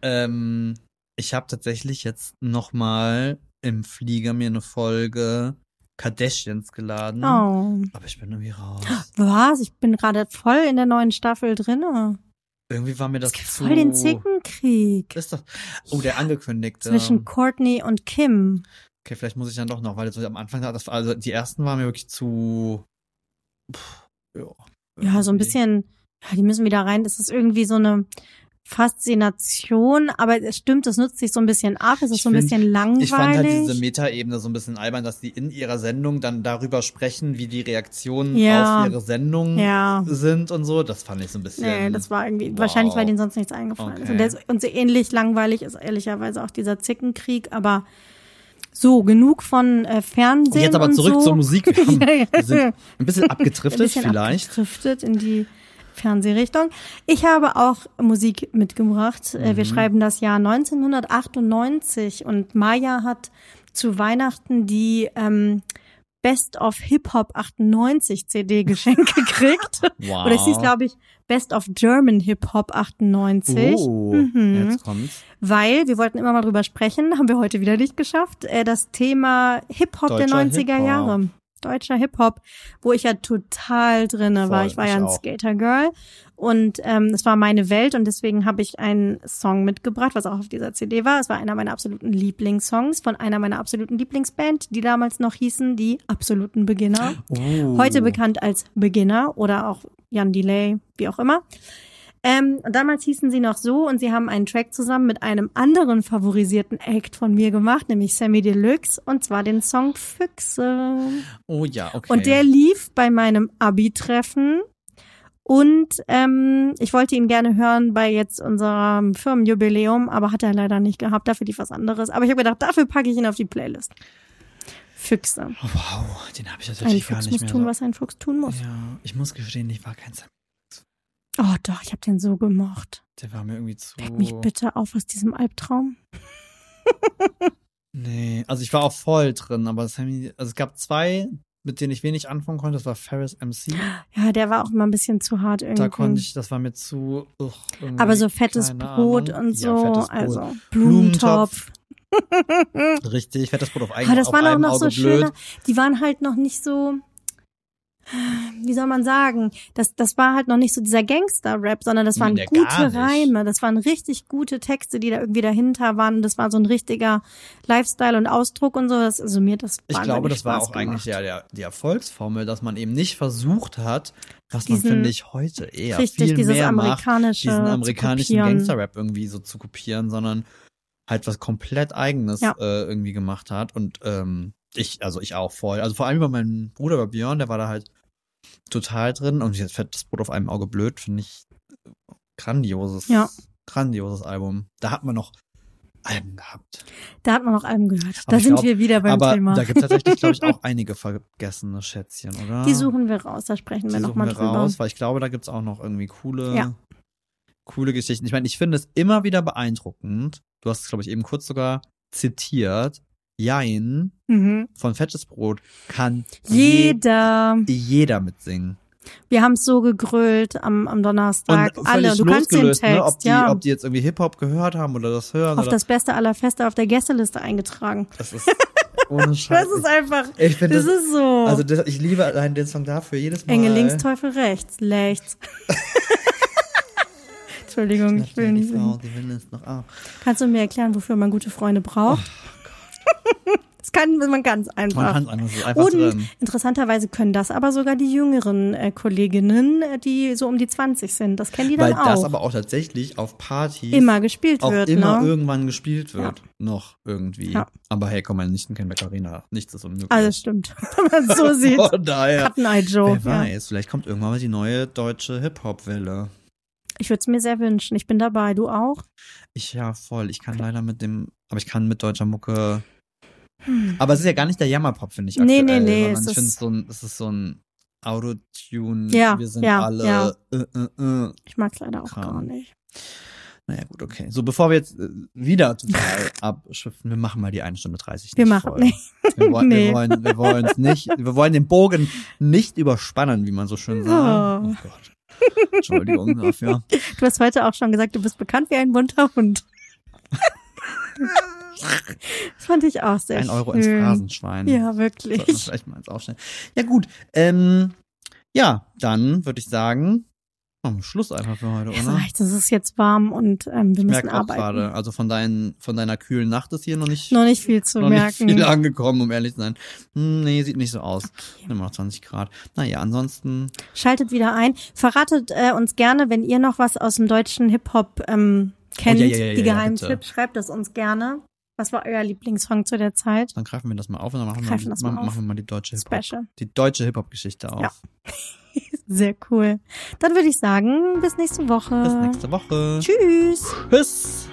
Ähm, ich habe tatsächlich jetzt noch mal im Flieger mir eine Folge Kardashians geladen. Oh. Aber ich bin irgendwie raus. Was? Ich bin gerade voll in der neuen Staffel drinne. Irgendwie war mir das gibt zu... voll den Zickenkrieg Ist das... Oh, der angekündigte. zwischen Courtney und Kim. Okay, vielleicht muss ich dann doch noch, weil das am Anfang, das, also die ersten waren mir wirklich zu... Pff, ja, Ja, so ein irgendwie. bisschen, ja, die müssen wieder rein. Das ist irgendwie so eine Faszination, aber es stimmt, es nutzt sich so ein bisschen ab. Es ist Ich so ein find- bisschen langweilig. Ich fand halt diese Metaebene so ein bisschen albern, dass die in ihrer Sendung dann darüber sprechen, wie die Reaktionen Ja. auf ihre Sendung Ja. sind und so. Das fand ich so ein bisschen. Nee, das war irgendwie, wow. wahrscheinlich, weil denen sonst nichts eingefallen ist. Okay. Und, der, und so ähnlich langweilig ist ehrlicherweise auch dieser Zickenkrieg, aber so, genug von äh, Fernsehen. Und jetzt aber zurück so. zur Musik. Wir, haben, wir sind ein bisschen abgetriftet ein bisschen vielleicht. abgedriftet in die Fernsehrichtung. Ich habe auch Musik mitgebracht. Äh, Wir Mhm. schreiben das Jahr 1998 und Maya hat zu Weihnachten die ähm, Best of Hip Hop 98 CD geschenkt gekriegt. Wow. Oder es hieß, glaube ich, Best of German Hip Hop 98. Oh, Mhm. jetzt kommt's. Weil wir wollten immer mal drüber sprechen, haben wir heute wieder nicht geschafft. Äh, das Thema Hip-Hop der Deutscher 90er Hip-Hop. Jahre. Deutscher Hip-Hop, wo ich ja total drinne war. Ich war ja ein. Skater-Girl und ähm, es war meine Welt und deswegen habe ich einen Song mitgebracht, was auch auf dieser CD war. Es war einer meiner absoluten Lieblingssongs von einer meiner absoluten Lieblingsband, die damals noch hießen die Absoluten Beginner. Oh. Heute bekannt als Beginner oder auch Jan Delay, wie auch immer. Ähm, und damals hießen sie noch so und sie haben einen Track zusammen mit einem anderen favorisierten Act von mir gemacht, nämlich Sammy Deluxe, und zwar den Song Füchse. Oh ja, okay. Und der lief bei meinem Abi-Treffen. Und ähm, ich wollte ihn gerne hören bei jetzt unserem Firmenjubiläum, aber hat er leider nicht gehabt. Dafür lief was anderes. Aber ich habe gedacht, dafür packe ich ihn auf die Playlist. Füchse. Oh, wow, den habe ich Ein tatsächlich gar Fuchs nicht muss mehr. tun, so. was ein Fuchs tun muss. Ja, ich muss gestehen, ich war kein Sam. Oh doch, ich habe den so gemocht. Der war mir irgendwie zu. Weck mich bitte auf aus diesem Albtraum. Nee, also ich war auch voll drin, aber Sammy, also es gab zwei, mit denen ich wenig anfangen konnte. Das war Ferris MC. Ja, der war auch immer ein bisschen zu hart irgendwie. Da konnte ich, das war mir zu. Ugh, Aber so fettes Brot Ahnung. und Ja, so, fettes Brot. also Blumentopf. Richtig, fettes Brot auf Aber eigene das auf waren auch noch Auge so blöd. schöne, die waren halt noch nicht so, wie soll man sagen, das, das war halt noch nicht so dieser Gangster-Rap, sondern das waren Nee, gute. Reime, das waren richtig gute Texte, die da irgendwie dahinter waren und das war so ein richtiger Lifestyle und Ausdruck und so, das, also mir das Ich glaube, das war Spaß auch eigentlich gemacht. ja der, die Erfolgsformel, dass man eben nicht versucht hat, was man, Diesen- finde ich, heute eher Richtig, viel dieses mehr macht, amerikanische diesen zu amerikanischen. Gangster-Rap irgendwie so zu kopieren, sondern halt was komplett eigenes Ja. äh, irgendwie gemacht hat. Und ähm, ich, also ich auch voll. Also vor allem bei meinem Bruder, bei Björn, der war da halt total drin. Und jetzt fettes Brot auf einem Auge blöd, finde ich grandioses, Ja. grandioses Album. Da hat man noch Alben gehabt. Da hat man noch Alben gehört. Aber Da sind glaub- wir wieder beim Aber Thema. da gibt es tatsächlich, glaube ich, auch einige vergessene Schätzchen, oder? Die suchen wir raus, da sprechen Die wir nochmal drüber. raus, weil ich glaube, da gibt's auch noch irgendwie coole, Ja. coole Geschichten. Ich meine, ich finde es immer wieder beeindruckend. Du hast es, glaube ich, eben kurz sogar zitiert. Jein Mhm. von Fettes Brot kann je, Jeder. jeder mitsingen. Wir haben es so gegrölt am, am Donnerstag. Und Alle. Du kannst den losgelöst, Text, ne, ob, die, ja. ob die jetzt irgendwie Hip-Hop gehört haben oder das hören. auf oder, das Beste aller Feste auf der Gästeliste eingetragen. das ist ohne Scheiß. Das ist einfach, ich finde das das, ist so. also das, ich liebe allein den Song dafür jedes Mal. Engel links, Teufel rechts, rechts. Entschuldigung, ich will nicht singen. auch. Kannst du mir erklären, wofür man gute Freunde braucht? Das kann man ganz Oh Man einfach. kann es einfach einfach Und drin. interessanterweise können das aber sogar die jüngeren äh, Kolleginnen, äh, die so um die 20 sind. Das kennen die dann Weil das auch. aber auch tatsächlich auf Partys immer gespielt auch wird, immer ne? irgendwann gespielt wird. Noch irgendwie. Ja. Aber hey, komm, meine Nichten kennen Baccarina. Nichts ist unmöglich. Also stimmt. Wenn man es so sieht. Von daher. Cut Eye Joe. Wer Ja. weiß, vielleicht kommt irgendwann mal die neue deutsche Hip-Hop-Welle. Ich würde es mir sehr wünschen. Ich bin dabei. Du auch? Ich ja voll. Ich kann leider mit dem, aber ich kann mit deutscher Mucke. Aber es ist ja gar nicht der Jammerpop, finde ich. Hm. Nee, aktuell, nee, nee, sondern es Ich finde ist- so ein, es ist so ein Autotune. Ja, Wir sind ja, alle. ja. Äh, äh, äh. Ich mag es leider auch Kram. gar nicht. Naja, gut, okay. So, bevor wir jetzt äh, wieder total abschiften, wir machen mal die 1 Stunde 30. Wir machen voll. nicht. Wir wollen, Nee. wir wollen, wir wollen es nicht, wir wollen den Bogen nicht überspannen, wie man so schön sagt. Oh. Oh Gott. Entschuldigung dafür. Du hast heute auch schon gesagt, du bist bekannt wie ein bunter Hund. das fand ich auch sehr Ein schön. Euro ins Phrasenschwein. Ja, Sollten wir wirklich. vielleicht mal ins Aufstellen. Ja, gut. Ähm, ja, dann würde ich sagen, machen wir Schluss einfach für heute, oder? es ist jetzt warm und ähm, wir Ich müssen arbeiten. gerade, also von, dein, von deiner kühlen Nacht ist hier noch nicht, Noch nicht viel zu noch nicht merken. viel angekommen, um ehrlich zu sein. Hm, nee, sieht nicht so aus. Immer noch 20 Grad. Naja, ansonsten Schaltet wieder ein. Verratet äh, uns gerne, wenn ihr noch was aus dem deutschen Hip-Hop ähm, kennt, Oh, ja, ja, ja, die geheimen. Tipps, schreibt es uns gerne. Was war euer Lieblingssong zu der Zeit? Dann greifen wir das mal auf und dann machen, wir, das mal machen wir mal die deutsche Hip-Hop. Die deutsche Hip-Hop-Geschichte auf. Ja. Sehr cool. Dann würde ich sagen, bis nächste Woche. Bis nächste Woche. Tschüss. Tschüss.